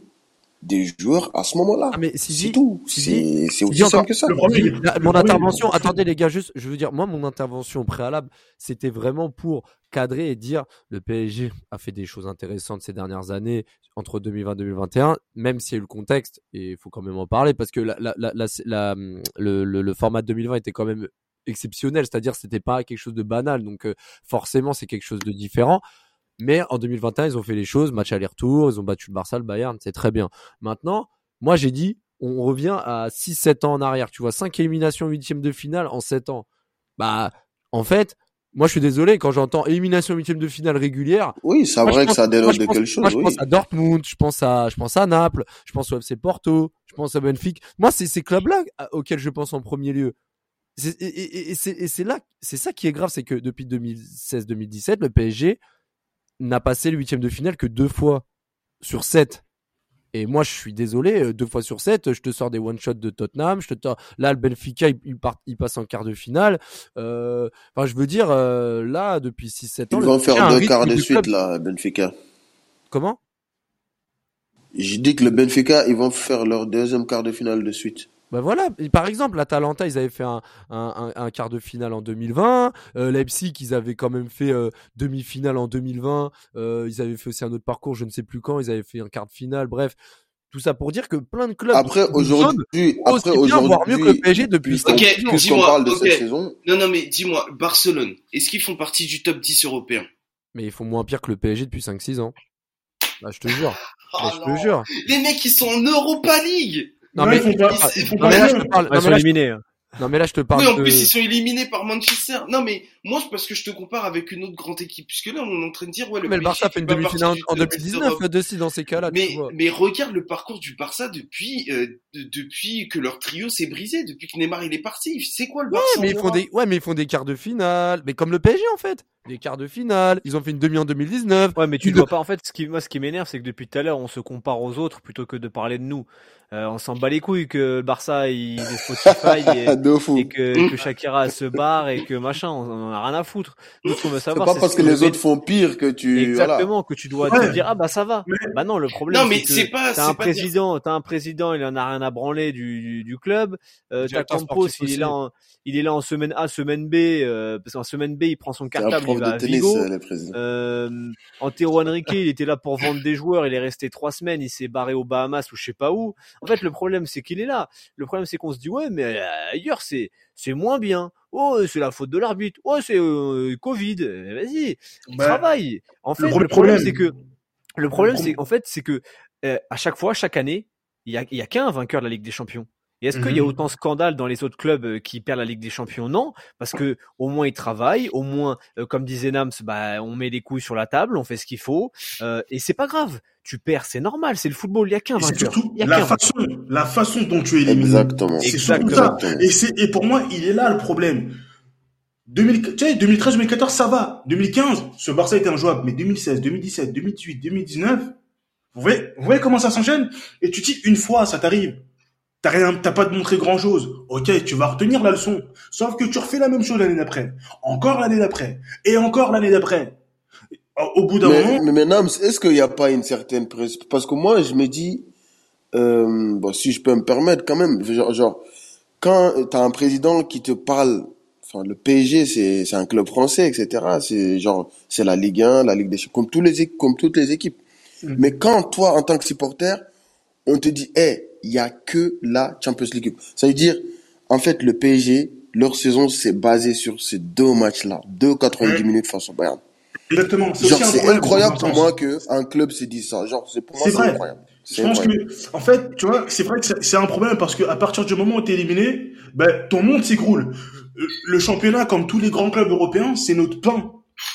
des joueurs à ce moment-là. Ah, mais si c'est tout. si C'est aussi simple que ça. Le mon intervention, attendez les gars, juste, je veux dire, moi, mon intervention préalable, c'était vraiment pour cadrer et dire le PSG a fait des choses intéressantes ces dernières années entre 2020 et 2021, même s'il y a eu le contexte, et il faut quand même en parler parce que la, la, la, la- la- le, le, le format de 2020 était quand même exceptionnel, c'est-à-dire c'était pas quelque chose de banal, donc euh, forcément c'est quelque chose de différent. Mais en 2021, ils ont fait les choses, match aller-retour, ils ont battu le Barça, le Bayern, c'est très bien. Maintenant, moi j'ai dit, on revient à 6-7 ans en arrière, tu vois, 5 éliminations huitième de finale en 7 ans. Bah, en fait, moi je suis désolé, quand j'entends élimination huitième de finale régulière, Oui, c'est vrai que ça dénote de quelque chose. Moi, je oui. pense à Dortmund, je pense à, je pense à Naples, je pense au FC Porto, je pense à Benfica. Moi, c'est ces clubs-là auxquels je pense en premier lieu. Et, et c'est là, c'est ça qui est grave, c'est que depuis 2016-2017, le PSG n'a passé le huitième de finale que deux fois sur sept. Et moi, je suis désolé, euh, deux fois sur sept, je te sors des one-shots de Tottenham, je te là, le Benfica, il, il part- il passe en quart de finale. Euh, Enfin, je veux dire, euh, là, depuis 6-7 ans, Ils vont faire deux quarts de suite, club- là, Benfica. Comment? J'ai dit que le Benfica, ils vont faire leur deuxième quart de finale de suite. Bah voilà, par exemple, l'Atalanta, ils avaient fait un, un, un, un quart de finale en 2020. Euh, Leipzig, ils avaient quand même fait euh, demi-finale en 2020. Euh, ils avaient fait aussi un autre parcours, je ne sais plus quand. Ils avaient fait un quart de finale. Bref, tout ça pour dire que plein de clubs. Après, aujourd'hui, aussi après, bien, voire mieux que le aujourd'hui, PSG depuis Ok, dis-moi, parle de cette saison, Non, non, mais dis-moi, Barcelone, est-ce qu'ils font partie du top 10 européen? Mais ils font moins pire que le PSG depuis 5-6 ans. Bah, je te jure. *laughs* Ah Mais je te jure. Les mecs, ils sont en Europa League Non, mais, mais là, je te parle. Ouais, non, ils sont mais là, je- éliminés. hein. non, mais là, je te parle Oui, en de- plus, ils sont éliminés par Manchester. Non, mais moi, c'est parce que je te compare avec une autre grande équipe. Puisque là, on est en train de dire, ouais, le mais le Barça fait une demi-finale en top 10 2019, d'Europe. de dans ces cas-là. Mais, mais regarde le parcours du Barça depuis, euh, de- depuis que leur trio s'est brisé, depuis que Neymar il est parti. C'est quoi le Ouais, Barça mais en ils font des, ouais, mais ils font des quarts de finale. Mais comme le PSG, en fait. Des quarts de finale. Ils ont fait une demi en 2019. Ouais, mais tu Une- dois pas. En fait, ce qui, moi, ce qui m'énerve, c'est que depuis tout à l'heure, on se compare aux autres plutôt que de parler de nous. Euh, on s'en bat les couilles que le Barça, il est Spotify et, *laughs* de fou. et que, que Shakira se barre et que machin, on en a rien à foutre. Nous, ce qu'on veut C'est pas parce ce que le les autres font pire que tu, voilà. Exactement, que tu dois Ouais. te dire ah bah ça va. Mais- Bah non, le problème Non, mais c'est pas- t'as un pas président, t'as un président, il en a rien à branler du, du, du club. Euh, t'as Campos, il est là, en, il est là en semaine A, semaine B, euh, parce qu'en semaine B il prend son cartable, prof de tennis, Vigo. le président. Euh, Antero Henrique, il était là pour vendre des joueurs, il est resté trois semaines, il s'est barré aux Bahamas ou je sais pas où. En fait, le problème c'est qu'il est là. Le problème c'est qu'on se dit ouais, mais euh, ailleurs c'est c'est moins bien. Oh, c'est la faute de l'arbitre. Oh, c'est euh, Covid. Euh, Vas-y, Bah, travaille. En fait, le problème, problème- c'est que le problème, c'est en fait, c'est que euh, à chaque fois, chaque année, il y a, il y a qu'un vainqueur de la Ligue des Champions. Et est-ce qu'il y a Mhm. autant de scandales dans les autres clubs euh, qui perdent la Ligue des Champions? Non, parce que au moins ils travaillent, au moins, euh, comme disait Nams, bah on met les couilles sur la table, on fait ce qu'il faut, euh, et c'est pas grave. Tu perds, c'est normal, c'est le football. Il y a qu'un vainqueur. surtout Il y a la façon, la façon dont tu es éliminé. Exactement. C'est Exactement. ça. Et c'est, et pour moi, il est là le problème. 2000, tu sais, 2013, 2014, ça va. 2015, ce Barça était injouable. Mais 2016, 2017, 2018, 2019, vous voyez, vous voyez comment ça s'enchaîne? Et tu dis, une fois, ça t'arrive. T'as rien, t'as pas montré grand chose. Ok, tu vas retenir la leçon. Sauf que tu refais la même chose l'année d'après. Encore l'année d'après. Et encore l'année d'après. Au bout d'un moment, mais, mais Nams, est-ce qu'il n'y a pas une certaine presse? Parce que moi, je me dis, euh, bon, si je peux me permettre quand même, genre, genre quand tu as un président qui te parle, enfin, le PSG, c'est c'est un club français, etc. C'est genre, c'est la Ligue 1, la Ligue des Champions, comme, tous les, comme toutes les équipes. Mhm. Mais quand toi, en tant que supporter, on te dit, hé, il y a que la Champions League. Ça veut dire, en fait, le PSG, leur saison, c'est basé sur ces deux matchs-là, deux 90 Ouais. minutes face au Bayern. exactement. C'est incroyable pour moi sens. que un club se dise ça. Genre, c'est pour moi, C'est incroyable. Je pense incroyable. que, en fait, tu vois, c'est vrai que c'est un problème parce que à partir du moment où t'es éliminé, ben, ton monde s'écroule. Le championnat, comme tous les grands clubs européens, c'est notre pain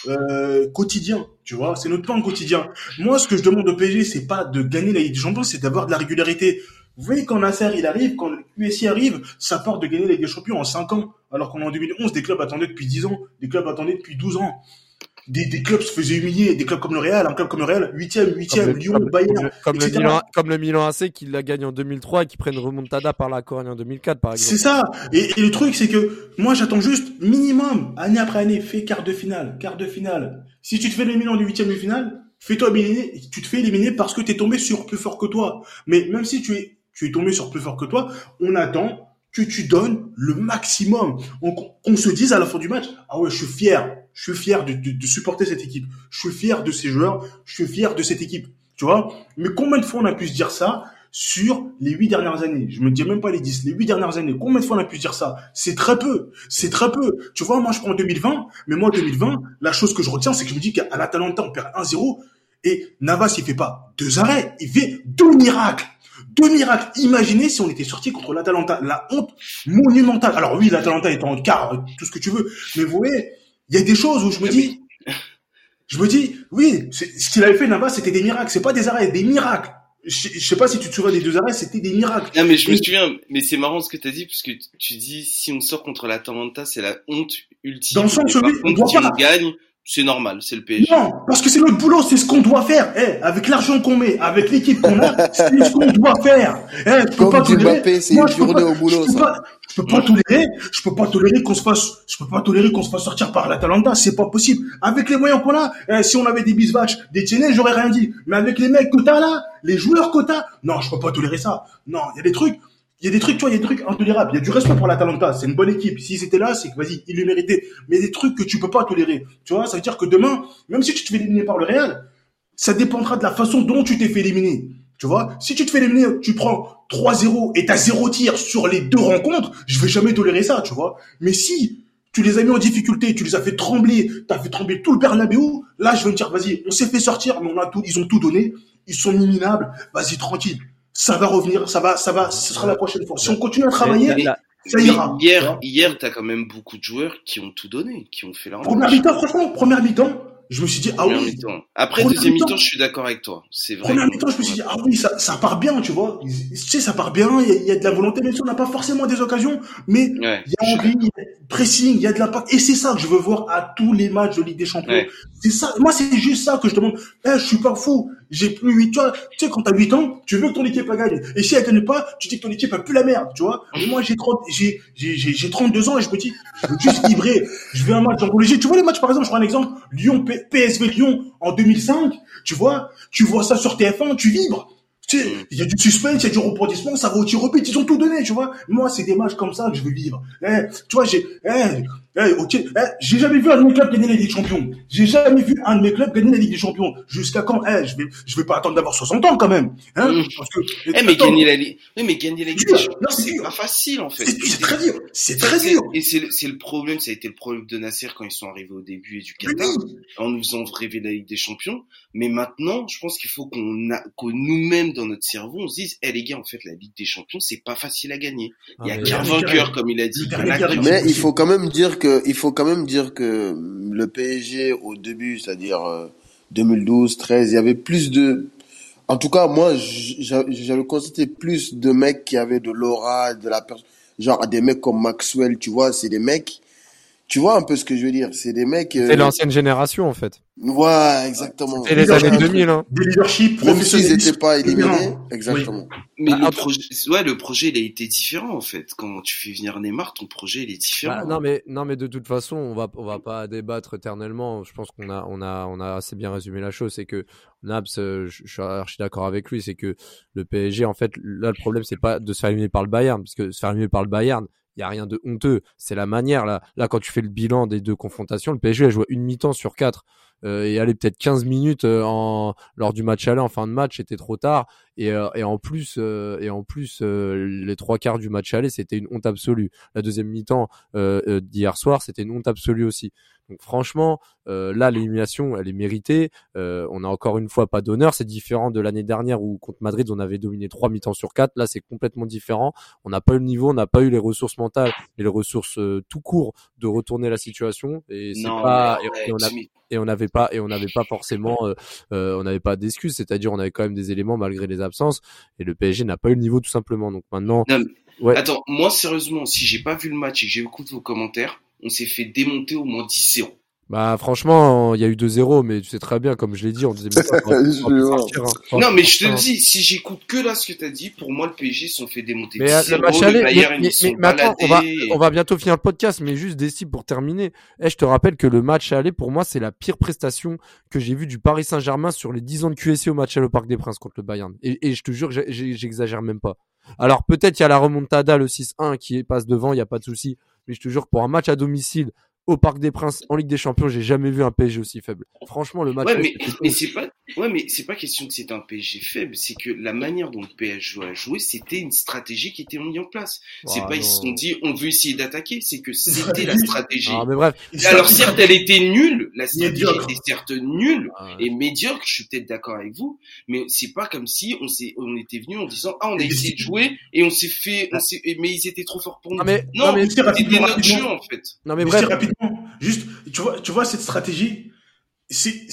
euh, quotidien. Tu vois, c'est notre pain quotidien. Moi, ce que je demande au PSG, c'est pas de gagner la Ligue des Champions, c'est d'avoir de la régularité. Vous voyez, quand Nasser il arrive, quand le QSI arrive, ça porte de gagner la Ligue des Champions en 5 ans, alors qu'en 2011, des clubs attendaient depuis 10 ans, des clubs attendaient depuis 12 ans. des, des clubs se faisaient humilier, des clubs comme le Real, un club comme le Real, huitième, huitième, le- Lyon, comme- Bayern, comme le- comme, le etc. Milan, comme le Milan AC qui la gagne en 2003 et qui prennent remontada par la Corée en 2004 par exemple. C'est ça. Et, et le truc, c'est que moi, j'attends juste minimum, année après année, fais quart de finale, quart de finale. Si tu te fais éliminer en huitième de finale, fais-toi éliminer. Tu te fais éliminer parce que t'es tombé sur plus fort que toi. Mais même si tu es, tu es tombé sur plus fort que toi, on attend que tu donnes le maximum. On- Qu'on se dise à la fin du match, ah ouais, je suis fier, je suis fier de supporter cette équipe. Je suis fier de ces joueurs, je suis fier de cette équipe. Tu vois? Mais combien de fois on a pu se dire ça sur les huit dernières années? Je me dis même pas les dix, les huit dernières années. Combien de fois on a pu se dire ça? C'est très peu, c'est très peu. Tu vois, moi je prends 2020, mais moi 2020, la chose que je retiens, c'est que je me dis qu'à l'Atalanta on perd 1-0 et Navas il fait pas deux arrêts, il fait deux miracles. Deux miracles. Imaginez si on était sorti contre l'Atalanta. La honte monumentale. Alors oui, l'Atalanta est en quart, euh, tout ce que tu veux. Mais vous voyez, il y a des choses où je me dis, *laughs* je me dis, oui, ce qu'il avait fait Navas, c'était des miracles. C'est pas des arrêts, des miracles. Je, je sais pas si tu te souviens des deux arrêts, c'était des miracles. Non, mais je me souviens, mais c'est marrant ce que t'as dit, puisque tu dis, si on sort contre l'Atalanta, c'est la honte ultime. Dans le sens où on doit si pas. on gagne, c'est normal, c'est le PSG. Non, parce que c'est notre boulot, c'est ce qu'on doit faire. Eh, avec l'argent qu'on met, avec l'équipe qu'on a, *laughs* c'est ce qu'on doit faire. Eh, je peux Comme pas tolérer. C'est une je peux journée pas- au boulot, je peux ça. pas- Je peux pas tolérer, je peux pas tolérer qu'on se fasse, je peux pas tolérer qu'on se fasse sortir par l'Atalanta, c'est pas possible. Avec les moyens qu'on a, eh, si on avait des bisbatch, des tiennes, j'aurais rien dit. Mais avec les mecs que t'as là, les joueurs que t'as, non, je peux pas tolérer ça. Non, il y a des trucs, il y a des trucs, tu vois, il y a des trucs intolérables. Il y a du respect pour l'Atalanta, c'est une bonne équipe. S'ils étaient là, c'est que vas-y, ils le méritaient. Mais il y a des trucs que tu peux pas tolérer. Tu vois, ça veut dire que demain, même si tu te fais éliminer par le Real, ça dépendra de la façon dont tu t'es fait éliminer. Tu vois, si tu te fais éliminer, tu prends 3-0 et t'as zéro tir sur les deux rencontres, je vais jamais tolérer ça, tu vois. Mais si tu les as mis en difficulté, tu les as fait trembler, t'as fait trembler tout le Bernabeu, là, je vais me dire, vas-y, on s'est fait sortir, mais on a tout, ils ont tout donné, ils sont minables, vas-y, tranquille. Ça va revenir, ça va, ça va, ce sera la prochaine fois. Si on continue à travailler, Mais- ça ira. hier, hier, t'as quand même beaucoup de joueurs qui ont tout donné, qui ont fait leur Première mi-temps, franchement, première mi-temps, je me suis dit, ah oui. Après, Première deuxième mi-temps. je suis d'accord avec toi. C'est vrai. Première mi-temps, je me suis dit, ah oui, ça, ça part bien, tu vois. Tu sais, ça part bien, il y, a- il y a de la volonté, même si on n'a pas forcément des occasions, mais Ouais. il y a envie, il y a pressing, il y a de l'impact. Et c'est ça que je veux voir à tous les matchs de Ligue des Champions. Ouais. C'est ça. Moi, c'est juste ça que je demande. Eh, je suis pas fou. J'ai plus 8 tu vois, tu sais, quand t'as 8 ans, tu veux que ton équipe gagne. Et si elle gagne pas, tu dis que ton équipe a plus la merde, tu vois. Et moi, j'ai 30, j'ai, j'ai, j'ai, j'ai 32 ans et je me dis, je veux juste vibrer. Je veux un match en léger. Tu vois les matchs, par exemple, je prends un exemple. Lyon, P- PSV Lyon en 2005. Tu vois, tu vois ça sur TF1, tu vibres. Tu sais, il y a du suspense, il y a du rebondissement, ça va au tir au but, ils ont tout donné, tu vois. Moi, c'est des matchs comme ça que je veux vivre. Eh, tu vois, j'ai, eh, j'ai jamais vu un de mes clubs gagner la Ligue des Champions. J'ai jamais vu un de mes clubs gagner la Ligue des Champions. Jusqu'à quand? Eh, je vais, je vais pas attendre d'avoir 60 ans quand même. Hein, Mm. parce que, Eh, mais attends, gagner la Ligue, oui, mais gagner la Ligue des Champions, Non, c'est pas facile, en fait. c'est très dur. C'est très dur. Et c'est le, c'est le problème, ça a été le problème de Nasser quand ils sont arrivés au début et du Qatar, oui. en nous faisant rêver la Ligue des Champions. Mais maintenant, je pense qu'il faut qu'on a, que nous-mêmes, dans notre cerveau, on se dise, eh les gars, en fait, la Ligue des Champions, c'est pas facile à gagner. Il y a Ah, qu'un vainqueur, comme il a dit. Mais il faut quand même dire que, il faut quand même dire que le PSG au début, c'est-à-dire euh, 2012, 13, il y avait plus de, en tout cas moi, j'avais constaté plus de mecs qui avaient de l'aura, de la personne, genre des mecs comme Maxwell, tu vois, c'est des mecs, tu vois un peu ce que je veux dire, c'est des mecs. euh, C'est l'ancienne génération en fait. Ouais, exactement. C'est les années 2000. Hein. Des leadership Même s'ils n'étaient pas éliminés, exactement. Mais Bah, le après- projet, ouais, le projet, il a été différent, en fait. Quand tu fais venir Neymar, ton projet, il est différent. Bah, non mais non mais de toute façon on va on va pas débattre éternellement. Je pense qu'on a on a on a assez bien résumé la chose. C'est que Naps, euh, je je suis archi d'accord avec lui. C'est que le PSG en fait là le problème c'est pas de se faire éliminer par le Bayern parce que se faire éliminer par le Bayern il y a rien de honteux. C'est la manière là. Là quand tu fais le bilan des deux confrontations, le PSG a joué une mi-temps sur quatre. Euh, et aller peut-être 15 minutes euh, en lors du match aller en fin de match c'était trop tard et, euh, et en plus euh, et en plus euh, les trois quarts du match aller c'était une honte absolue la deuxième mi-temps d'hier soir, c'était une honte absolue aussi. Donc franchement, euh, là l'élimination, elle est méritée. Euh, on a encore une fois pas d'honneur. C'est différent de l'année dernière où contre Madrid on avait dominé trois mi-temps sur quatre. Là c'est complètement différent. On n'a pas eu le niveau, on n'a pas eu les ressources mentales et les ressources euh, tout court de retourner la situation. Et c'est pas mais et- on a Jimmy. et on n'avait pas et on n'avait pas forcément on n'avait pas d'excuses c'est-à-dire on avait quand même des éléments malgré les absences et le PSG n'a pas eu le niveau tout simplement donc maintenant Non, mais- ouais Attends, moi, sérieusement, si j'ai pas vu le match et que j'ai écouté vos commentaires, on s'est fait démonter au moins 10-0. Bah franchement, il y a eu 2-0, mais tu sais très bien, comme je l'ai dit, on disait pu *laughs* Je vois. sortir, hein. Non, mais je te le dis, si j'écoute que là ce que t'as dit, pour moi, le PSG sont fait démonter. Mais euh, 10-0, le match aller, le mais, Bayern, mais- mais- mais attends, on va, on va bientôt finir le podcast, mais juste des cibles pour terminer. Eh, je te rappelle que le match aller, pour moi, c'est la pire prestation que j'ai vue du Paris Saint-Germain sur les 10 ans de QSC au match aller au Parc des Princes contre le Bayern. Et, et je te jure, j'exagère même pas. Alors peut-être il y a la remontada, le 6-1 qui passe devant, il y a pas de souci. Mais je te jure, que pour un match à domicile au Parc des Princes en Ligue des Champions, j'ai jamais vu un PSG aussi faible. Franchement, le match. Ouais, mais, mais c'est pas, ouais, mais c'est pas question que c'est un PSG faible, c'est que la manière dont le PSG a joué, c'était une stratégie qui était mise en place. C'est Ah, pas, ils se sont dit, on veut essayer d'attaquer, c'est que *laughs* c'était la stratégie. Ah, mais bref. Et alors certes, elle était nulle, la stratégie Médiocre. était certes nulle Ah, et médiocre, je suis peut-être d'accord avec vous, mais c'est pas comme si on s'est, on était venu en disant, ah, on a essayé de jouer et on s'est fait, on s'est, mais ils étaient trop forts pour nous. Ah, mais- non, non, mais- c'était notre jeu en fait. Non mais bref. c'est rapidement, juste, tu vois, tu vois cette stratégie, c'est,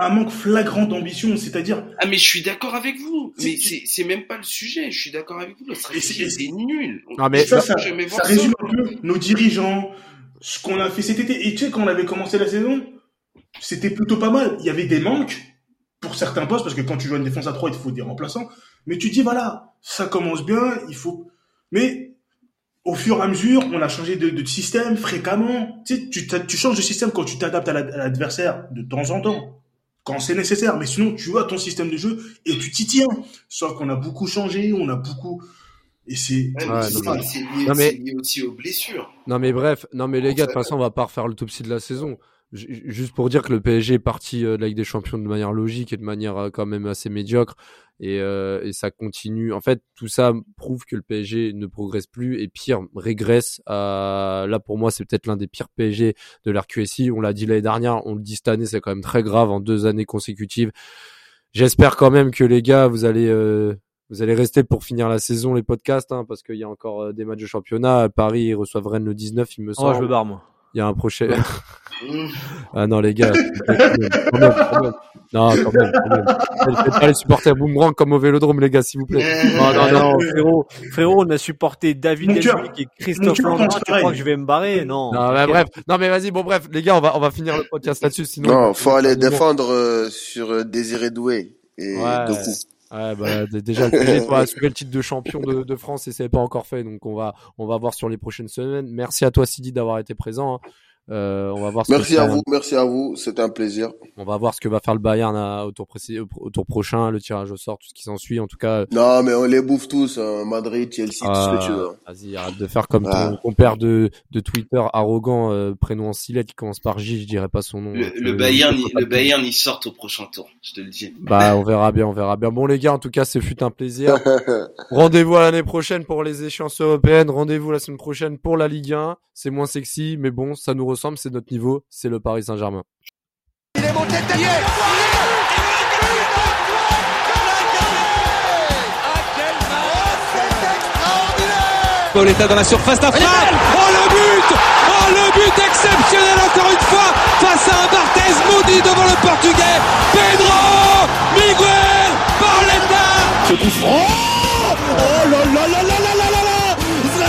un manque flagrant d'ambition, c'est-à-dire, Ah mais je suis d'accord avec vous, mais C'est- même pas le sujet. Je suis d'accord avec vous. La stratégie Et c'est- nulle. Ah, mais- ça, Je ça, ça résume un peu nos dirigeants, ce qu'on a fait cet été. Et tu sais, quand on avait commencé la saison, c'était plutôt pas mal. Il y avait des manques pour certains postes, parce que quand tu joues une défense à 3, il te faut des remplaçants. Mais tu dis, voilà, ça commence bien, il faut... Mais au fur et à mesure, on a changé de, de système fréquemment. Tu sais, tu, changes de système quand tu t'adaptes à la- à l'adversaire de temps en temps, quand c'est nécessaire. Mais sinon, tu as ton système de jeu et tu t'y tiens. Sauf qu'on a beaucoup changé, on a beaucoup... Et. Ouais, lié, mais- c'est lié aussi aux blessures. Non mais bref, non mais les gars, de toute façon, on va pas refaire l'autopsie de la saison. Juste pour dire que le PSG est parti euh, de la Ligue des Champions de manière logique et de manière euh, quand même assez médiocre et, euh, et ça continue. En fait, tout ça prouve que le PSG ne progresse plus et pire régresse. Euh, là pour moi, c'est peut-être l'un des pires PSG de l'RQSI. On l'a dit l'année dernière, on le dit cette année, c'est quand même très grave en deux années consécutives. J'espère quand même que les gars, vous allez euh, vous allez rester pour finir la saison les podcasts hein, parce qu'il y a encore euh, des matchs de championnat. Paris ils reçoivent Rennes le 19, il me semble. Oh, je me barre, moi. Il y a un prochain. *laughs* Ah non les gars. quand même, quand même, quand même. Non quand même. Quand même. Faites pas les supporters boomerang comme au Vélodrome les gars s'il vous plaît. Non non non. frérot, frérot, on a supporté David et Christophe pense Tu crois que je vais me barrer? Non. Non mais bref. Non mais vas-y bon bref les gars on va on va finir le podcast là-dessus sinon. Non, faut aller défendre euh, sur euh, Désiré Doué et Ouais. Doku. Ouais, bah, déjà, le PSG doit assurer le titre de champion de, de France et c'est pas encore fait. Donc, on va, on va voir sur les prochaines semaines. Merci à toi, Sidi, d'avoir été présent. hein. Euh, on va voir ce Merci que à vous, merci à vous, c'était un plaisir. On va voir ce que va faire le Bayern à- au, tour précis- au, tour prochain, le tirage au sort, tout ce qui s'ensuit. En tout cas, Non, mais on les bouffe tous, hein, Madrid, Chelsea, tout ce que tu veux. euh, vas-y, arrête de faire comme ton Ah. compère de, de Twitter arrogant, euh, prénom en silet qui commence par J, je dirais pas son nom. Le, hein, le que- Bayern, il- le Bayern, ils sortent au prochain tour. Je te le dis. Bah, on verra bien, on verra bien. Bon, les gars, en tout cas, ce fut un plaisir. *laughs* Rendez-vous à l'année prochaine pour les échéances européennes. Rendez-vous la semaine prochaine pour la Ligue 1. C'est moins sexy, mais bon, ça nous c'est notre niveau, c'est le Paris Saint-Germain. Il est monté de Pauletta dans la surface d'affaire. Oh le but. Oh le but exceptionnel encore une fois face à un Barthez maudit devant le portugais. Pedro Miguel Pauletta. Ce coup Oh là là là là